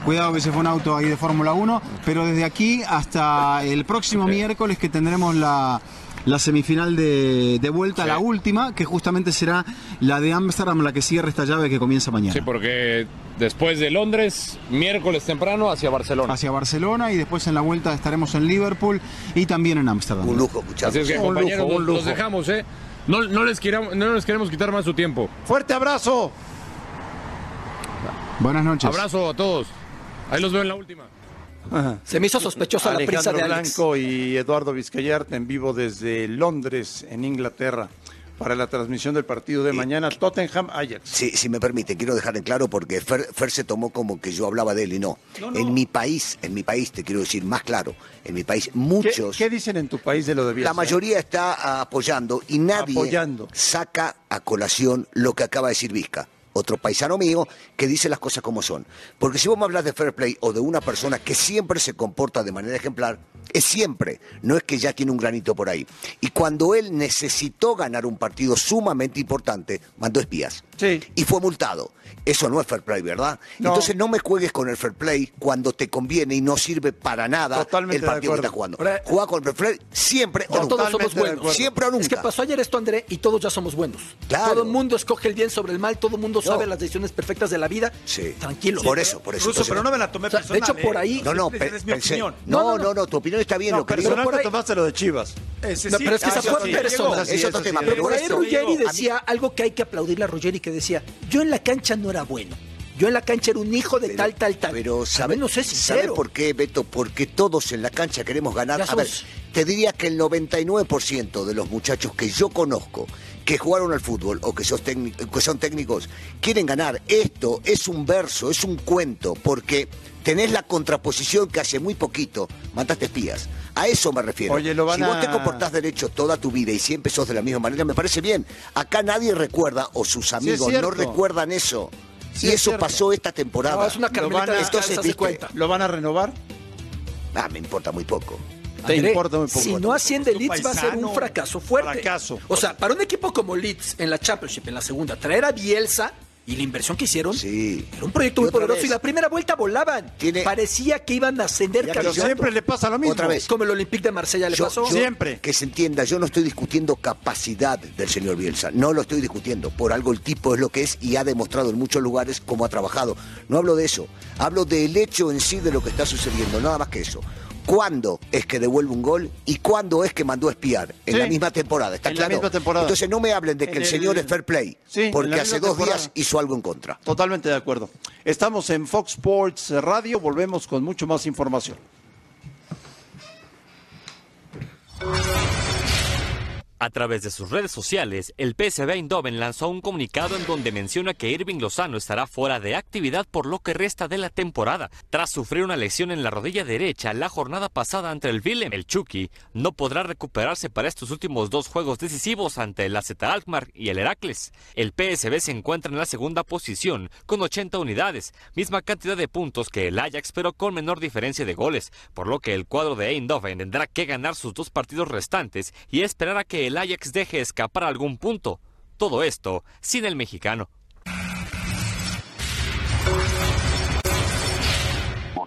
Cuidado que se fue un auto ahí de Fórmula 1, pero desde aquí hasta el próximo miércoles que tendremos la, la semifinal de, de vuelta, Sí. la última, que justamente será la de Ámsterdam, la que cierra esta llave que comienza mañana. Sí, porque después de Londres, miércoles temprano hacia Barcelona. Hacia Barcelona y después en la vuelta estaremos en Liverpool y también en Ámsterdam. Un lujo escuchar. Así es que, Un compañeros, lujo, los lujo. dejamos, ¿eh? No, no, les queramos, no les queremos quitar más su tiempo. Fuerte abrazo. Buenas noches. Abrazo a todos. Ahí los veo en la última. Se me hizo sospechosa la prisa de Alex. Blanco y Eduardo Vizcayart en vivo desde Londres, en Inglaterra, para la transmisión del partido de mañana Tottenham-Ajax. Si, si me permite, quiero dejar en claro porque Fer, Fer se tomó como que yo hablaba de él y no. En mi país, en mi país, te quiero decir más claro, en mi país ¿Qué, muchos, qué dicen en tu país de lo de Bielsa? la mayoría está apoyando y nadie Apoyando. saca a colación lo que acaba de decir Vizca. Otro paisano mío, que dice las cosas como son. Porque si vos me hablas de fair play o de una persona que siempre se comporta de manera ejemplar, es siempre, no es que ya tiene un granito por ahí. Y cuando él necesitó ganar un partido sumamente importante, mandó espías. Y fue multado. Eso no es fair play, ¿verdad? No. Entonces no me juegues con el fair play cuando te conviene y no sirve para nada Totalmente el partido que estás jugando. Juega con el fair play siempre o nunca. todos somos buenos. Siempre o nunca. Es que pasó ayer esto, André, y todos ya somos buenos. Todo el mundo escoge el bien sobre el mal, todo el mundo sabe las decisiones perfectas de la vida. Sí. Tranquilo. Por eso, por eso. Ruso, pero no me la tomé O sea, personal. de hecho, por ¿eh? ahí- No, no, Esa pe- es mi pensé- opinión. No, no, no, tu opinión está bien. No, lo que personal por te ahí- tomaste lo de Chivas. Ese No, sí, pero es que ah, esa fue sí, personal. Es otro tema, pero por ahí Ruggeri decía algo que hay que aplaudirle a Ruggeri, que decía, yo en la cancha no era bueno. Yo en la cancha era un hijo de tal, tal, tal. Pero sabe, no sé, ¿sabe sincero. por qué, Beto? Porque todos en la cancha queremos ganar. A ver, te diría que el 99% de los muchachos que yo conozco que jugaron al fútbol o que, sos técnic- que son técnicos quieren ganar. Esto es un verso, es un cuento, porque tenés la contraposición que hace muy poquito mandaste espías. A eso me refiero. Oye, lo van si vos te a- comportás derecho toda tu vida y siempre sos de la misma manera, me parece bien. Acá nadie recuerda, o sus amigos no recuerdan eso. Sí y es eso cierto. pasó esta temporada. No, es una Lo van a-. ¿Lo van a renovar? Ah, me importa muy poco. Te André, importa muy poco. Si no asciende Leeds va a ser un fracaso fuerte. Fracaso. O sea, para un equipo como Leeds en la Championship, en la segunda, traer a Bielsa y la inversión que hicieron, Sí. era un proyecto muy poderoso vez. y la primera vuelta volaban. Tiene- Parecía que iban a ascender Ya, Pero siempre le pasa lo mismo. Otra vez. Como el Olympique de Marsella le Yo- pasó. yo- Siempre. Que se entienda, yo no estoy discutiendo capacidad del señor Bielsa, no lo estoy discutiendo. Por algo el tipo es lo que es y ha demostrado en muchos lugares cómo ha trabajado. No hablo de eso, hablo del hecho en sí de lo que está sucediendo, nada más que eso. ¿Cuándo es que devuelve un gol y cuándo es que mandó a espiar? En Sí. la misma temporada, ¿está En la claro? misma temporada. Entonces no me hablen de que En el, el- señor es fair play, Sí, porque la hace dos temporada. días hizo algo en contra. Totalmente de acuerdo. Estamos en Fox Sports Radio, volvemos con mucho más información. A través de sus redes sociales, el PSV Eindhoven lanzó un comunicado en donde menciona que Irving Lozano estará fuera de actividad por lo que resta de la temporada. Tras sufrir una lesión en la rodilla derecha la jornada pasada ante el Willem, el Chucky no podrá recuperarse para estos últimos dos juegos decisivos ante el AZ Alkmaar y el Heracles. El PSV se encuentra en la segunda posición con 80 unidades, misma cantidad de puntos que el Ajax pero con menor diferencia de goles, por lo que el cuadro de Eindhoven tendrá que ganar sus dos partidos restantes y esperar a que el Ajax deje escapar algún punto. Todo esto sin el mexicano.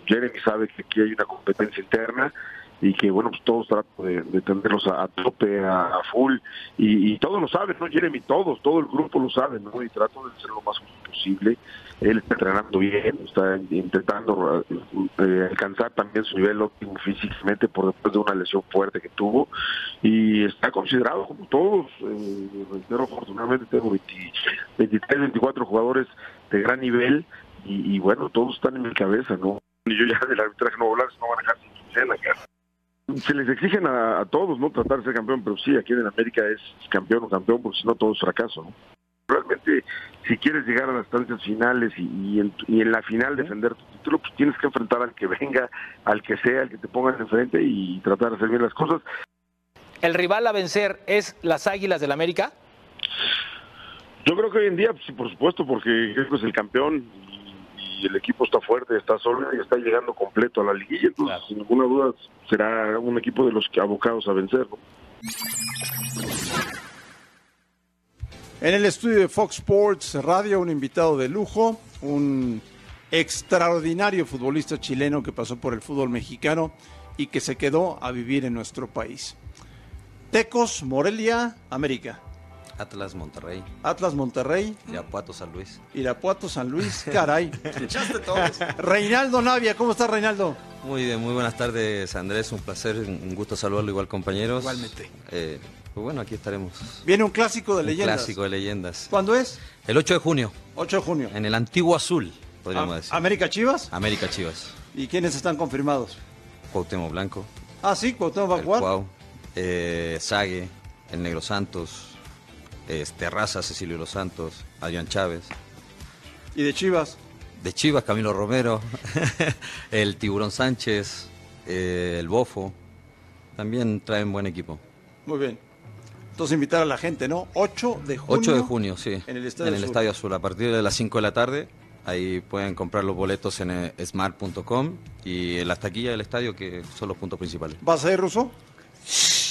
Jeremy sabe que aquí hay una competencia interna y que bueno pues todos trato de, tenerlos a, tope, a, a full y, y todos lo saben, ¿no? Jeremy, todos, todo el grupo lo sabe, ¿no? Y trato de ser lo más justo posible. Él está entrenando bien, está intentando eh, alcanzar también su nivel óptimo físicamente por después de una lesión fuerte que tuvo y está considerado como todos. Eh, reitero, afortunadamente tengo 20 23, 24 jugadores de gran nivel y, bueno, todos están en mi cabeza, ¿no? Y yo ya del arbitraje no hablar, no van a dejar sin quincena. Se les exigen a, a todos, ¿no? Tratar de ser campeón, pero sí, aquí en América es campeón o campeón, porque si no todo es fracaso, ¿no? Realmente, si quieres llegar a las instancias finales y, y en, y en la final defender tu título, pues tienes que enfrentar al que venga, al que sea, al que te pongan enfrente y tratar de hacer bien las cosas. ¿El rival a vencer es las Águilas del América? Yo creo que hoy en día, pues, sí, por supuesto, porque es el campeón y, el equipo está fuerte, está sólido y está llegando completo a la liguilla. Entonces, sin ninguna duda, será un equipo de los que abocados a vencer. ¿no? En el estudio de Fox Sports Radio, un invitado de lujo, un extraordinario futbolista chileno que pasó por el fútbol mexicano y que se quedó a vivir en nuestro país. Tecos, Morelia, América. Atlas Monterrey, Atlas Monterrey, Irapuato San Luis. Irapuato San Luis, caray. Reinaldo Navia, ¿cómo está Reinaldo? Muy bien, muy buenas tardes Andrés, un placer, un gusto saludarlo igual compañeros. Igualmente. Eh, pues bueno, aquí estaremos. Viene un clásico de Un leyendas. clásico de leyendas. ¿Cuándo es? El 8 de junio. 8 de junio. En el antiguo azul, podríamos Ah, decir. ¿América Chivas? América Chivas. ¿Y quiénes están confirmados? Cuauhtémoc Blanco, Ah, sí, Cuauhtémoc va a jugar. Cuau, eh, Sague, el Negro Santos, eh, Terraza, Cecilio Los Santos, Adrián Chávez. ¿Y de Chivas? De Chivas, Camilo Romero, el Tiburón Sánchez, eh, el Bofo. También traen buen equipo. Muy bien. Entonces invitar a la gente, ¿no? 8 de junio. 8 de junio, sí. En el Estadio Azul. Estadio Azul, a partir de las 5 de la tarde. Ahí pueden comprar los boletos en eh, smart.com y en las taquillas del estadio, que son los puntos principales. ¿Vas a ir, Russo?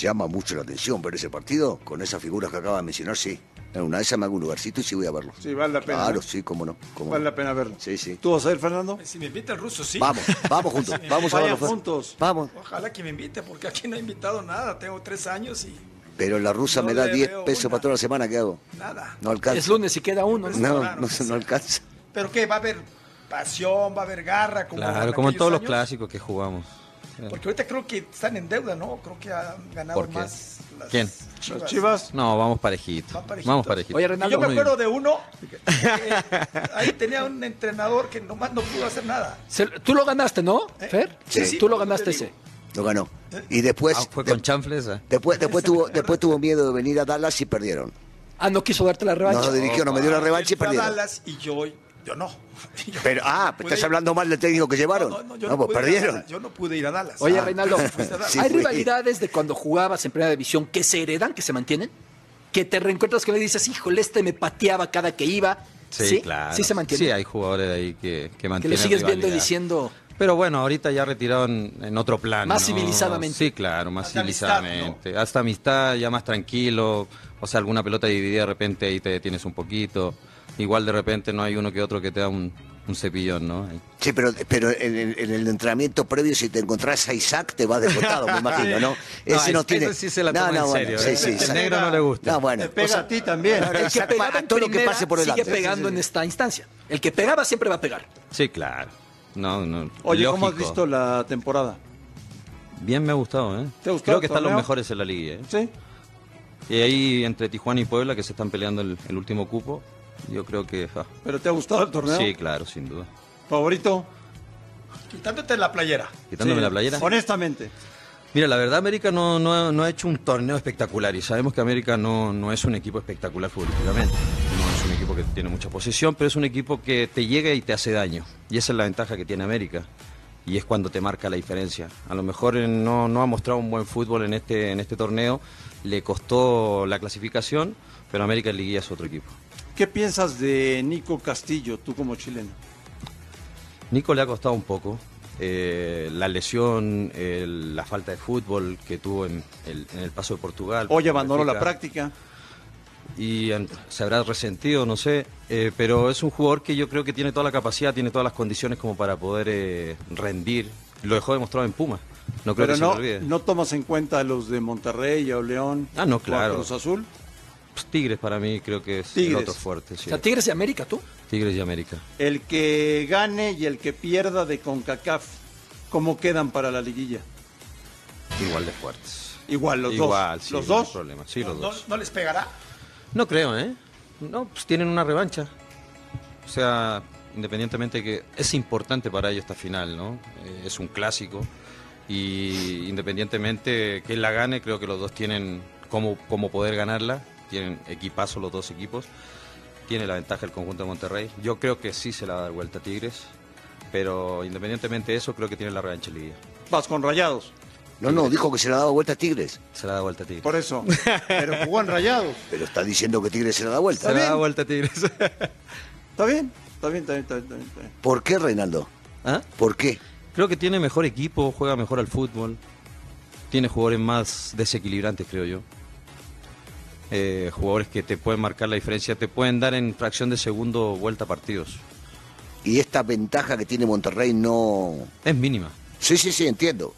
Llama mucho la atención ver ese partido con esas figuras que acaba de mencionar, sí. En una de esas me hago un lugarcito y sí voy a verlo. Sí, vale la pena. Claro, ¿no? sí, cómo no. cómo Vale no. la pena verlo. Sí, sí. ¿Tú vas a ir, Fernando? Si me invita el ruso, sí. Vamos, vamos juntos, vamos a verlo. juntos. Vamos. Ojalá que me invite, porque aquí no he invitado nada. Tengo tres años y Pero la rusa No me da le 10 veo pesos para toda la semana, ¿qué hago? nada. No alcanza. Es lunes y queda uno. ¿no? No, no, no alcanza. ¿Pero qué? ¿Va a haber pasión? ¿Va a haber garra? Como Claro, como en todos los clásicos que jugamos. Porque ahorita creo que están en deuda, ¿no? Creo que han ganado ¿Por qué? más las ¿Quién? Chivas. No, vamos parejitos. Van. Vamos parejitos. Oye, Y Reinaldo, yo me acuerdo de uno, que ahí tenía un entrenador que nomás no pudo hacer nada. se- tú lo ganaste, ¿no, Fer? Sí. Sí. Tú lo ganaste ese. Lo ganó. Y después, Ah, fue de- con chanfles. ah. después, después, tuvo, después tuvo miedo de venir a Dallas y perdieron. Ah, no quiso darte la revancha. No dirigió, no me dio la revancha y fue a perdieron. Dallas y yo, yo no. Yo Pero, ah, ¿estás ir- hablando mal del técnico que llevaron? No, no, yo No, no pues perdieron. Yo no pude ir a Dallas. Oye, Ah. Reinaldo. Sí, ¿hay fui. rivalidades de cuando jugabas en primera división que se heredan, que se mantienen? Que te reencuentras que le dices, híjole, este me pateaba cada que iba. Sí, claro. Sí se mantiene. Sí, hay jugadores ahí que, que que mantienen lo sigues viendo y diciendo, Pero bueno, ahorita ya retirado en, en otro plano. Más ¿no? civilizadamente. Sí, claro, más Hasta amistad, civilizadamente. Hasta amistad, ya más tranquilo. O sea, alguna pelota dividida de repente ahí te detienes un poquito. Igual de repente no hay uno que otro que te da un, un cepillón, ¿no? Ahí. Sí, pero, pero en, el- en el entrenamiento previo, si te encontrás a Isaac, te vas desbotado, me imagino, ¿no? Ese no, ese tiene. sí se la No, toma no, en bueno, serio. sí, ¿eh? sí, El Isaac. negro no le gusta. No, bueno. Te pega o sea, a ti también. El que pegaba a todo lo que pase por sigue delante. pegando en esta instancia. El que pegaba siempre va a pegar. Sí, claro. No, no. Oye, ¿cómo has lógico. visto la temporada? Bien me ha gustado, ¿eh? ¿Te gustado Creo que están los mejores en la liga, ¿eh? ¿Sí? Y ahí entre Tijuana y Puebla que se están peleando el, el último cupo, yo creo que... ah, ¿Pero te ha gustado el torneo? sí, claro, sin duda. ¿Favorito? Quitándote la playera. Quitándome Sí. la playera. Honestamente. Mira, la verdad América no, no, ha- no ha hecho un torneo espectacular y sabemos que América no, no es un equipo espectacular futbolísticamente. Equipo que tiene mucha posesión, pero es un equipo que te llega y te hace daño. Y esa es la ventaja que tiene América. Y es cuando te marca la diferencia. A lo mejor eh, no, no ha mostrado un buen fútbol en este, en este torneo, le costó la clasificación, pero América en Liguilla es otro equipo. ¿Qué piensas de Nico Castillo, tú como chileno? Nico le ha costado un poco. eh, la lesión, la falta de fútbol que tuvo en el, en el paso de Portugal. Hoy abandonó la práctica. Y se habrá resentido, no sé, eh, pero es un jugador que yo creo que tiene toda la capacidad, tiene todas las condiciones como para poder eh, rendir. Lo dejó demostrado en Puma. No creo Pero que no, se olvide. no tomas en cuenta a los de Monterrey o León. Ah, no, claro. Cruz Azul. Pues Tigres para mí creo que es Tigres. el otro fuerte. sí. O sea, Tigres de América, tú. Tigres y América. El que gane y el que pierda de CONCACAF, ¿cómo quedan para la liguilla? Igual de fuertes. Igual, los Igual, dos. sí, ¿Los no dos? problema. Sí, los ¿No, dos. no les pegará? No creo, ¿eh? No, pues tienen una revancha. O sea, independientemente que es importante para ellos esta final, ¿no? Eh, es un clásico. Y independientemente que él la gane, creo que los dos tienen cómo, cómo poder ganarla. Tienen equipazo los dos equipos. Tiene la ventaja el conjunto de Monterrey. Yo creo que sí se la va a dar vuelta a Tigres. Pero independientemente de eso, creo que tiene la revancha Liga. Vas con rayados. No, no, dijo que se la daba vuelta a Tigres. Se la da vuelta a Tigres. Por eso. Pero jugó en rayados. Pero está diciendo que Tigres se la da vuelta. Se la da vuelta a Tigres. ¿Está bien? Está bien, está bien, está bien, está bien, está bien. ¿Por qué, Reinaldo? ¿Ah? ¿Por qué? Creo que tiene mejor equipo, juega mejor al fútbol. Tiene jugadores más desequilibrantes, creo yo. Eh, jugadores que te pueden marcar la diferencia, te pueden dar en fracción de segundo vuelta partidos. Y esta ventaja que tiene Monterrey no... Es mínima. Sí, sí, sí, entiendo.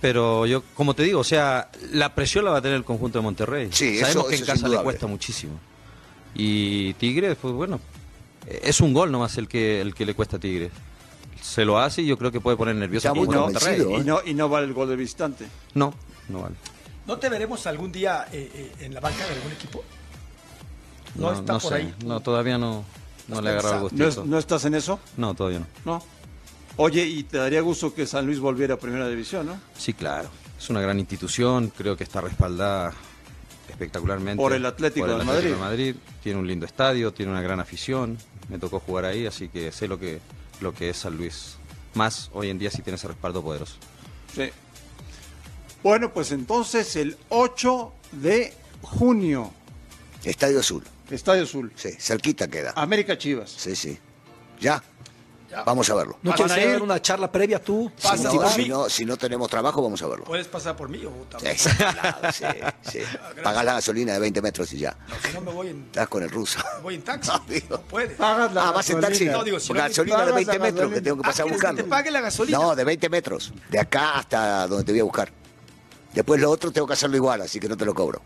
Pero yo, como te digo, o sea, la presión la va a tener el conjunto de Monterrey. Sí, Sabemos eso- que eso en casa le cuesta muchísimo. Y Tigres, pues bueno, eh, es un gol nomás el que, el que le cuesta a Tigres. Se lo hace y yo creo que puede poner nervioso de Monterrey. convencido, Y no, y no vale el gol de visitante. No, no vale. ¿No te veremos algún día eh, eh, en la banca de algún equipo? No, está por sé. ahí. No, todavía no, no ¿Has le he agarrado el ¿No, gustito. es- no estás en eso? No, todavía no. No. Oye, y te daría gusto que San Luis volviera a Primera División, ¿no? Sí, claro. Es una gran institución, creo que está respaldada espectacularmente. Por el Atlético por el de Atlético Madrid. Madrid. Tiene un lindo estadio, tiene una gran afición. Me tocó jugar ahí, así que sé lo que, lo que es San Luis. Más hoy en día sí tiene ese respaldo poderoso. Sí. Bueno, pues entonces el 8 de junio. Estadio Azul. Estadio Azul. Sí, cerquita queda. América Chivas. Sí, sí. ¿Ya? Vamos a verlo. ¿No quieres dar una charla previa tú? Si no, si, no, si no tenemos trabajo, vamos a verlo. Puedes pasar por mí o también. Sí, claro, sí, sí. Pagas la gasolina de 20 metros y ya. No, si no me voy en, Estás con el ruso. voy en taxi. No, puedes. Pagas la Ah, vas en taxi. No, digo, si no- gasolina de pagas 20 la metros que gasolina. tengo que pasar Ah, a ¿quieres que buscarlo. te pague la gasolina? No, de 20 metros. De acá hasta donde te voy a buscar. Después lo otro tengo que hacerlo igual, así que no te lo cobro.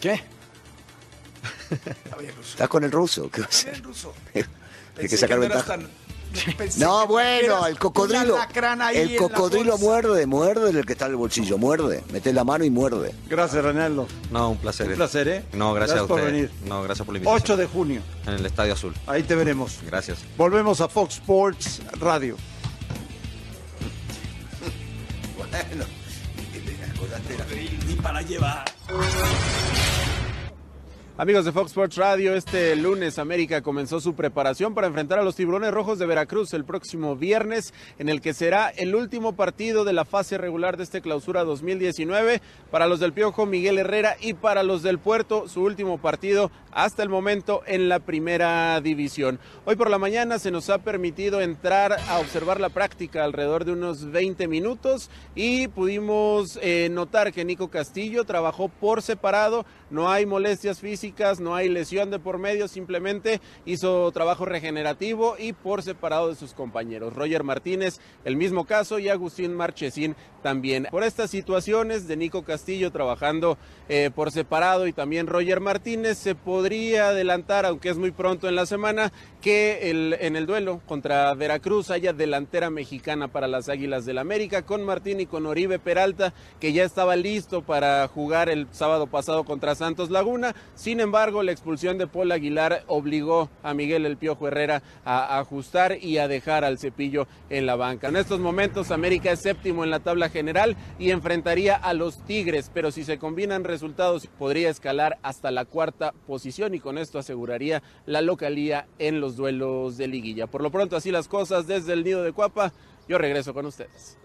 ¿Qué? ¿Estás con el ruso? ¿Qué va a Está hacer? bien, ruso. Hay que sacar no eras ventaja. tan- No, bueno, el cocodrilo. El cocodrilo muerde, muerde el que está en el bolsillo, muerde. Mete la mano y muerde. Gracias, Reinaldo. No, un placer. Un placer, ¿eh? No, gracias, Gracias a por usted. venir. No, gracias por la invitación. 8 de junio. En el Estadio Azul. Ahí te veremos. Gracias. Volvemos a Fox Sports Radio. Bueno. Ni para llevar. Amigos de Fox Sports Radio, este lunes América comenzó su preparación para enfrentar a los Tiburones Rojos de Veracruz el próximo viernes, en el que será el último partido de la fase regular de este clausura 2019 para los del Piojo Miguel Herrera y para los del Puerto, su último partido hasta el momento en la primera división. Hoy por la mañana se nos ha permitido entrar a observar la práctica alrededor de unos 20 minutos y pudimos eh, notar que Nico Castillo trabajó por separado, no hay molestias físicas, no hay lesión de por medio, simplemente hizo trabajo regenerativo y por separado de sus compañeros. Roger Martínez, el mismo caso, y Agustín Marchesín también. Por estas situaciones de Nico Castillo trabajando eh, por separado y también Roger Martínez, se podría adelantar, aunque es muy pronto en la semana, que el, en el duelo contra Veracruz haya delantera mexicana para las Águilas del América, con Martín y con Oribe Peralta, que ya estaba listo para jugar el sábado pasado contra Santos Laguna. Sin embargo, la expulsión de Paul Aguilar obligó a Miguel El Piojo Herrera a ajustar y a dejar al cepillo en la banca. En estos momentos, América es séptimo en la tabla general y enfrentaría a los Tigres, pero si se combinan resultados, podría escalar hasta la cuarta posición y con esto aseguraría la localía en los duelos de liguilla. Por lo pronto, así las cosas desde el nido de Cuapa. Yo regreso con ustedes.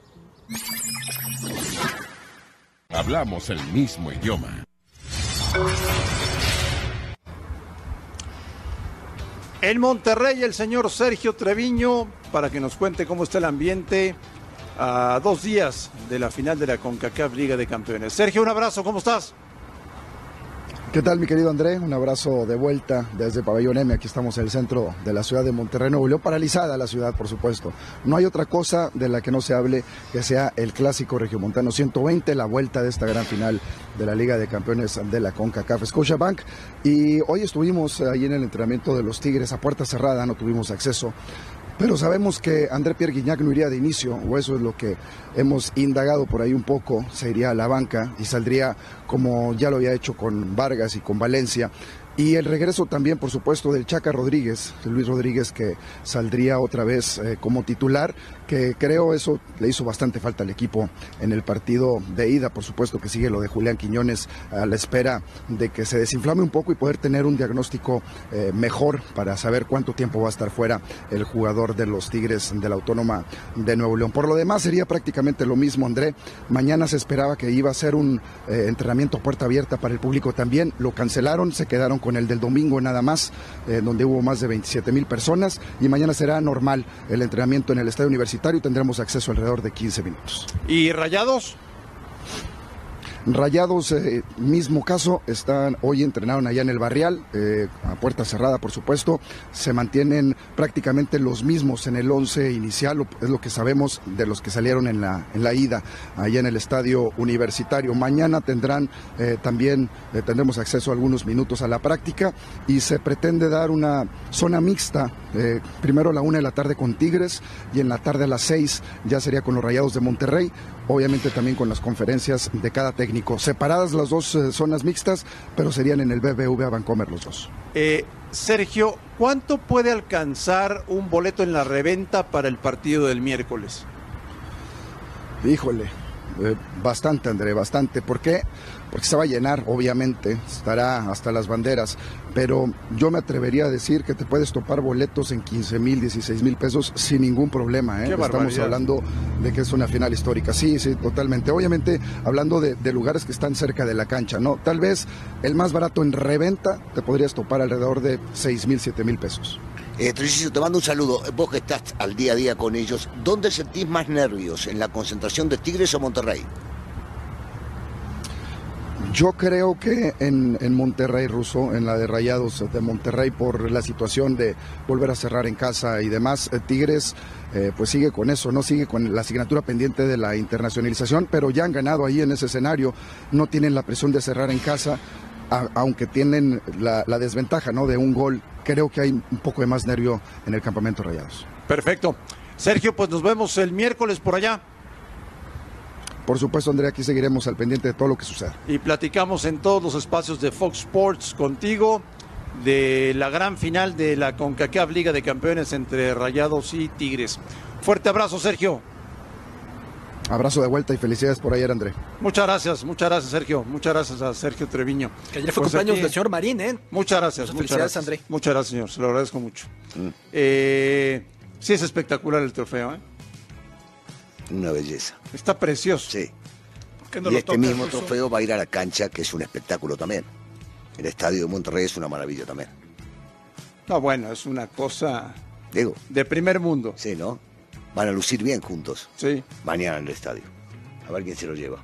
Hablamos el mismo idioma. En Monterrey, el señor Sergio Treviño, para que nos cuente cómo está el ambiente a dos días de la final de la CONCACAF Liga de Campeones. Sergio, un abrazo, ¿cómo estás? ¿Qué tal, mi querido André? Un abrazo de vuelta desde Pabellón M. Aquí estamos en el centro de la ciudad de Monterrey, Nuevo León. Paralizada la ciudad, por supuesto. No hay otra cosa de la que no se hable que sea el clásico regiomontano 120, la vuelta de esta gran final de la Liga de Campeones de la CONCACAF Scotiabank. Y hoy estuvimos ahí en el entrenamiento de los Tigres a puerta cerrada, no tuvimos acceso. Pero sabemos que André Pierre Guignac no iría de inicio, o eso es lo que hemos indagado por ahí un poco, se iría a la banca y saldría como ya lo había hecho con Vargas y con Valencia. Y el regreso también, por supuesto, del Chaca Rodríguez, Luis Rodríguez, que saldría otra vez eh, como titular, que creo eso le hizo bastante falta al equipo en el partido de ida. Por supuesto que sigue lo de Julián Quiñones a la espera de que se desinflame un poco y poder tener un diagnóstico eh, mejor para saber cuánto tiempo va a estar fuera el jugador de los Tigres de la Autónoma de Nuevo León. Por lo demás, sería prácticamente lo mismo, André. Mañana se esperaba que iba a ser un eh, entrenamiento puerta abierta para el público también. Lo cancelaron, se quedaron con el del domingo nada más, eh, donde hubo más de 27 mil personas. Y mañana será normal el entrenamiento en el estadio universitario tendremos acceso alrededor de 15 minutos. ¿Y Rayados? Rayados, eh, mismo caso, están hoy entrenaron allá en el Barrial, eh, a puerta cerrada, por supuesto. Se mantienen prácticamente los mismos en el 11 inicial, es lo que sabemos de los que salieron en la, en la ida allá en el estadio universitario. Mañana tendrán eh, también, tendremos acceso a algunos minutos a la práctica y se pretende dar una zona mixta, primero a la una de la tarde con Tigres y en la tarde a las seis ya sería con los Rayados de Monterrey obviamente también con las conferencias de cada técnico. Separadas las dos eh, zonas mixtas, pero serían en el BBVA Vancomer los dos. Eh, Sergio, ¿cuánto puede alcanzar un boleto en la reventa para el partido del miércoles? Híjole, eh, bastante, André, bastante. ¿Por qué? Porque se va a llenar, obviamente, estará hasta las banderas, pero yo me atrevería a decir que te puedes topar boletos en 15 mil, 16 mil pesos sin ningún problema. ¿eh? Estamos barbaridad. hablando de que es una final histórica. Sí, sí, totalmente. Obviamente, hablando de, de lugares que están cerca de la cancha, ¿no? Tal vez el más barato en reventa te podrías topar alrededor de 6 mil, 7 mil pesos. Eh, te mando un saludo. Vos que estás al día a día con ellos, ¿dónde sentís más nervios? ¿En la concentración de Tigres o Monterrey? Yo creo que en, en Monterrey ruso, en la de Rayados de Monterrey, por la situación de volver a cerrar en casa y demás, eh, Tigres eh, pues sigue con eso, no sigue con la asignatura pendiente de la internacionalización, pero ya han ganado ahí en ese escenario, no tienen la presión de cerrar en casa, aunque tienen la, la desventaja ¿no? de un gol, creo que hay un poco de más nervio en el campamento Rayados. Perfecto. Sergio, pues nos vemos el miércoles por allá Por supuesto, Andrea, aquí seguiremos al pendiente de todo lo que suceda. y platicamos en todos los espacios de Fox Sports contigo de la gran final de la CONCACAF Liga de Campeones entre Rayados y Tigres. Fuerte abrazo, Sergio. Abrazo de vuelta y felicidades por ayer, André. Muchas gracias, muchas gracias, Sergio. Muchas gracias a Sergio Treviño. Que ayer fue Pues cumpleaños aquí- del señor Marín, ¿eh? Muchas gracias, Muchas muchas felicidades, gracias. André. Muchas gracias, señor. Se lo agradezco mucho. Eh, sí, es espectacular el trofeo, ¿eh? Una belleza. Está precioso. Sí. no y este mismo trofeo va a ir a la cancha, que es un espectáculo también. El estadio de Monterrey es una maravilla también. No, bueno, es una cosa Digo. de primer mundo. Sí, ¿no? Van a lucir bien juntos. Sí. Mañana en el estadio. A ver quién se lo lleva.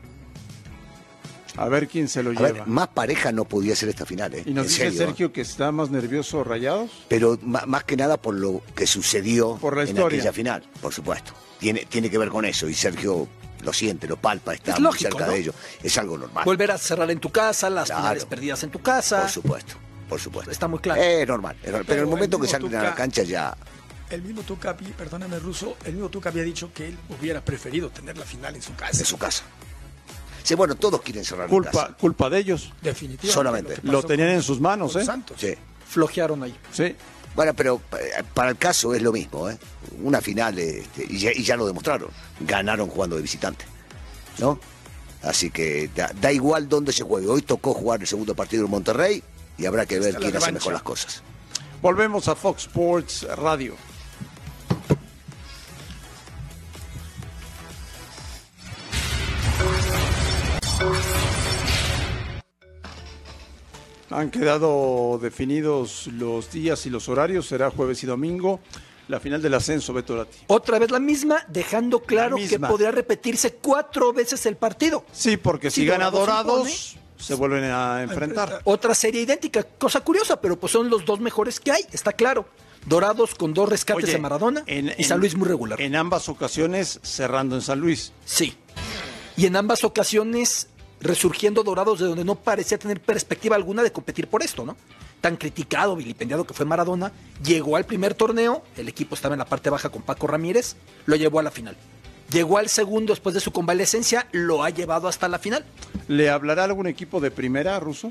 A ver quién se lo A lleva. ver, más pareja no podía ser esta final, ¿eh? y nos En dice serio, ¿eh? Sergio que está más nervioso Rayados. Pero más que nada por lo que sucedió Por la en aquella final, por supuesto. Tiene, tiene que ver con eso. Y Sergio lo siente, lo palpa, está Es muy lógico, cerca ¿no? de ello. Es algo normal. Volver a cerrar en tu casa, las Claro. finales perdidas en tu casa. Por supuesto, por supuesto. Está muy claro. Es normal. es normal. Pero, Pero el momento el que mismo salen a la Tuca- cancha ya. El mismo Tuca, perdóname Russo, el mismo Tuca había dicho que él hubiera preferido tener la final en su casa. En su casa. Sí, bueno, todos quieren cerrar Culpa, casa. culpa de ellos. Definitivamente. Solamente. Lo tenían en sus manos, ¿eh? Santos. Sí. Flojearon ahí. Sí. Bueno, pero eh, para el caso es lo mismo, ¿eh? Una final, este, y, ya, y ya lo demostraron. Ganaron jugando de visitante, ¿no? Así que da, da igual dónde se juegue. Hoy tocó jugar el segundo partido en Monterrey y habrá que ver Está quién hace mejor las cosas. Volvemos a Fox Sports Radio. Han quedado definidos los días y los horarios. Será jueves y domingo. La final del ascenso, Beto Lati. Otra vez la misma, dejando claro que podría repetirse cuatro veces el partido. Sí, porque si Sí, gana Dorados Dorados, se vuelven a enfrentar. Otra serie idéntica, cosa curiosa, pero pues son los dos mejores que hay, está claro. Dorados con dos rescates Oye, de Maradona en- y en- San Luis muy regular. En ambas ocasiones cerrando en San Luis. Sí. Y en ambas ocasiones resurgiendo Dorados de donde no parecía tener perspectiva alguna de competir por esto, ¿no? Tan criticado, vilipendiado que fue Maradona, llegó al primer torneo, el equipo estaba en la parte baja con Paco Ramírez, lo llevó a la final. Llegó al segundo después de su convalecencia, lo ha llevado hasta la final. ¿Le hablará algún equipo de primera, Ruso?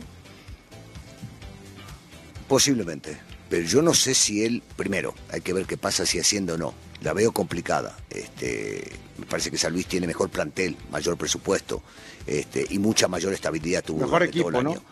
Posiblemente. Pero yo no sé si él, primero, hay que ver qué pasa si haciendo o no. La veo complicada. Este, me parece que San Luis tiene mejor plantel, mayor presupuesto este, y mucha mayor estabilidad tuvo Mejor todo el año.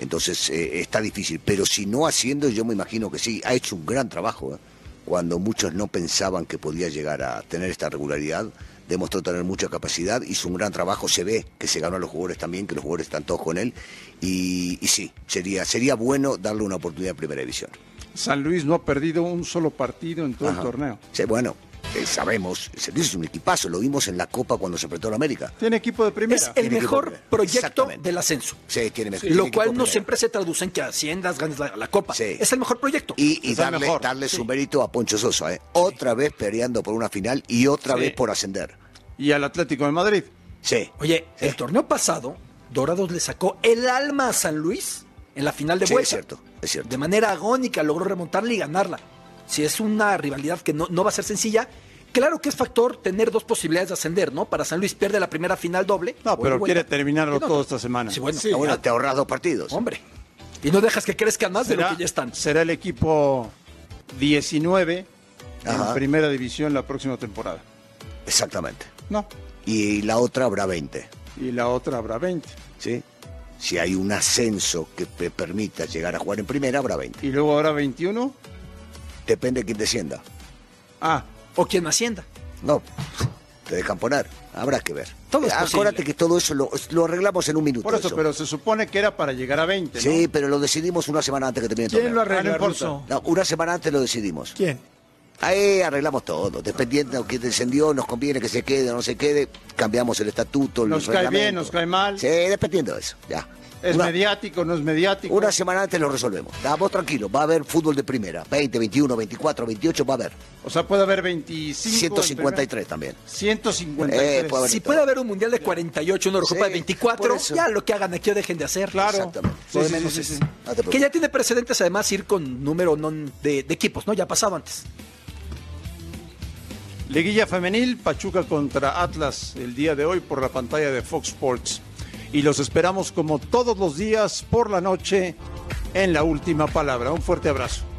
Entonces eh, está difícil. Pero si no haciendo, yo me imagino que sí. Ha hecho un gran trabajo. ¿eh? Cuando muchos no pensaban que podía llegar a tener esta regularidad, demostró tener mucha capacidad, hizo un gran trabajo, se ve que se ganó a los jugadores también, que los jugadores están todos con él. Y, y sí, sería, sería bueno darle una oportunidad en primera división. San Luis no ha perdido un solo partido en todo Ajá. el torneo. Sí, bueno, eh, sabemos, es un equipazo, lo vimos en la Copa cuando se apretó a la América. Tiene equipo de primera. Es el Tiene mejor de proyecto del ascenso. Sí, tiene mejor. Lo tiene cual no siempre se traduce en que asciendas, ganes la, la copa. Sí. Es el mejor proyecto. Y, darle, mejor. darle Sí. su mérito a Poncho Sosa, ¿eh? Otra vez peleando por una final y otra Sí. vez por ascender. Y al Atlético de Madrid. Sí. Oye, el torneo pasado, Dorados le sacó el alma a San Luis en la final de Sí, vuelta. es cierto, es cierto. De manera agónica logró remontarla y ganarla. Si es una rivalidad que no, no va a ser sencilla, claro que es factor tener dos posibilidades de ascender, ¿no? Para San Luis pierde la primera final doble. No, pero quiere terminarlo Sí, no, todo esta semana. Sí, bueno, Ah, bueno, te ahorras dos partidos. hombre. Y no dejas que crezcan más de lo Será, que ya están. será el equipo 19 Ajá. en primera división la próxima temporada. Exactamente. No, Y la otra habrá 20. Y la otra habrá 20. ¿Sí? Si hay un ascenso que te permita llegar a jugar en primera, habrá 20. ¿Y luego habrá 21? Depende de quién descienda. Ah. O quién ascienda. No, te dejan poner. Habrá que ver. Todo es Acuérdate posible. que todo eso lo, lo arreglamos en un minuto. Por eso, pero se supone que era para llegar a 20, ¿no? Sí, pero lo decidimos una semana antes que termine el ¿Quién torneo. lo arregla, Ah, no una semana antes lo decidimos. ¿Quién? Ahí arreglamos todo. Dependiendo de quién descendió, nos conviene que se quede o no se quede. Cambiamos el estatuto, Nos cae bien, nos cae mal. Sí, dependiendo de eso. Ya. ¿Es Una- mediático, no es mediático? Una semana antes lo resolvemos. Vamos tranquilos, va a haber fútbol de primera. 20, 21, 24, 28, va a haber. O sea, puede haber 25. 153 también. 153. Eh, puede Si de puede haber un mundial de 48, una Eurocopa Sí, de 24, por eso. ya lo que hagan aquí o dejen de hacer. Claro. Exactamente. Lo de Sí, sí, menos sí, es- sí, sí. No te Que ya tiene precedentes además ir con número non de, de equipos, ¿no? Ya ha pasado antes. Liguilla femenil, Pachuca contra Atlas el día de hoy por la pantalla de Fox Sports. Y los esperamos como todos los días por la noche en la última palabra. Un fuerte abrazo.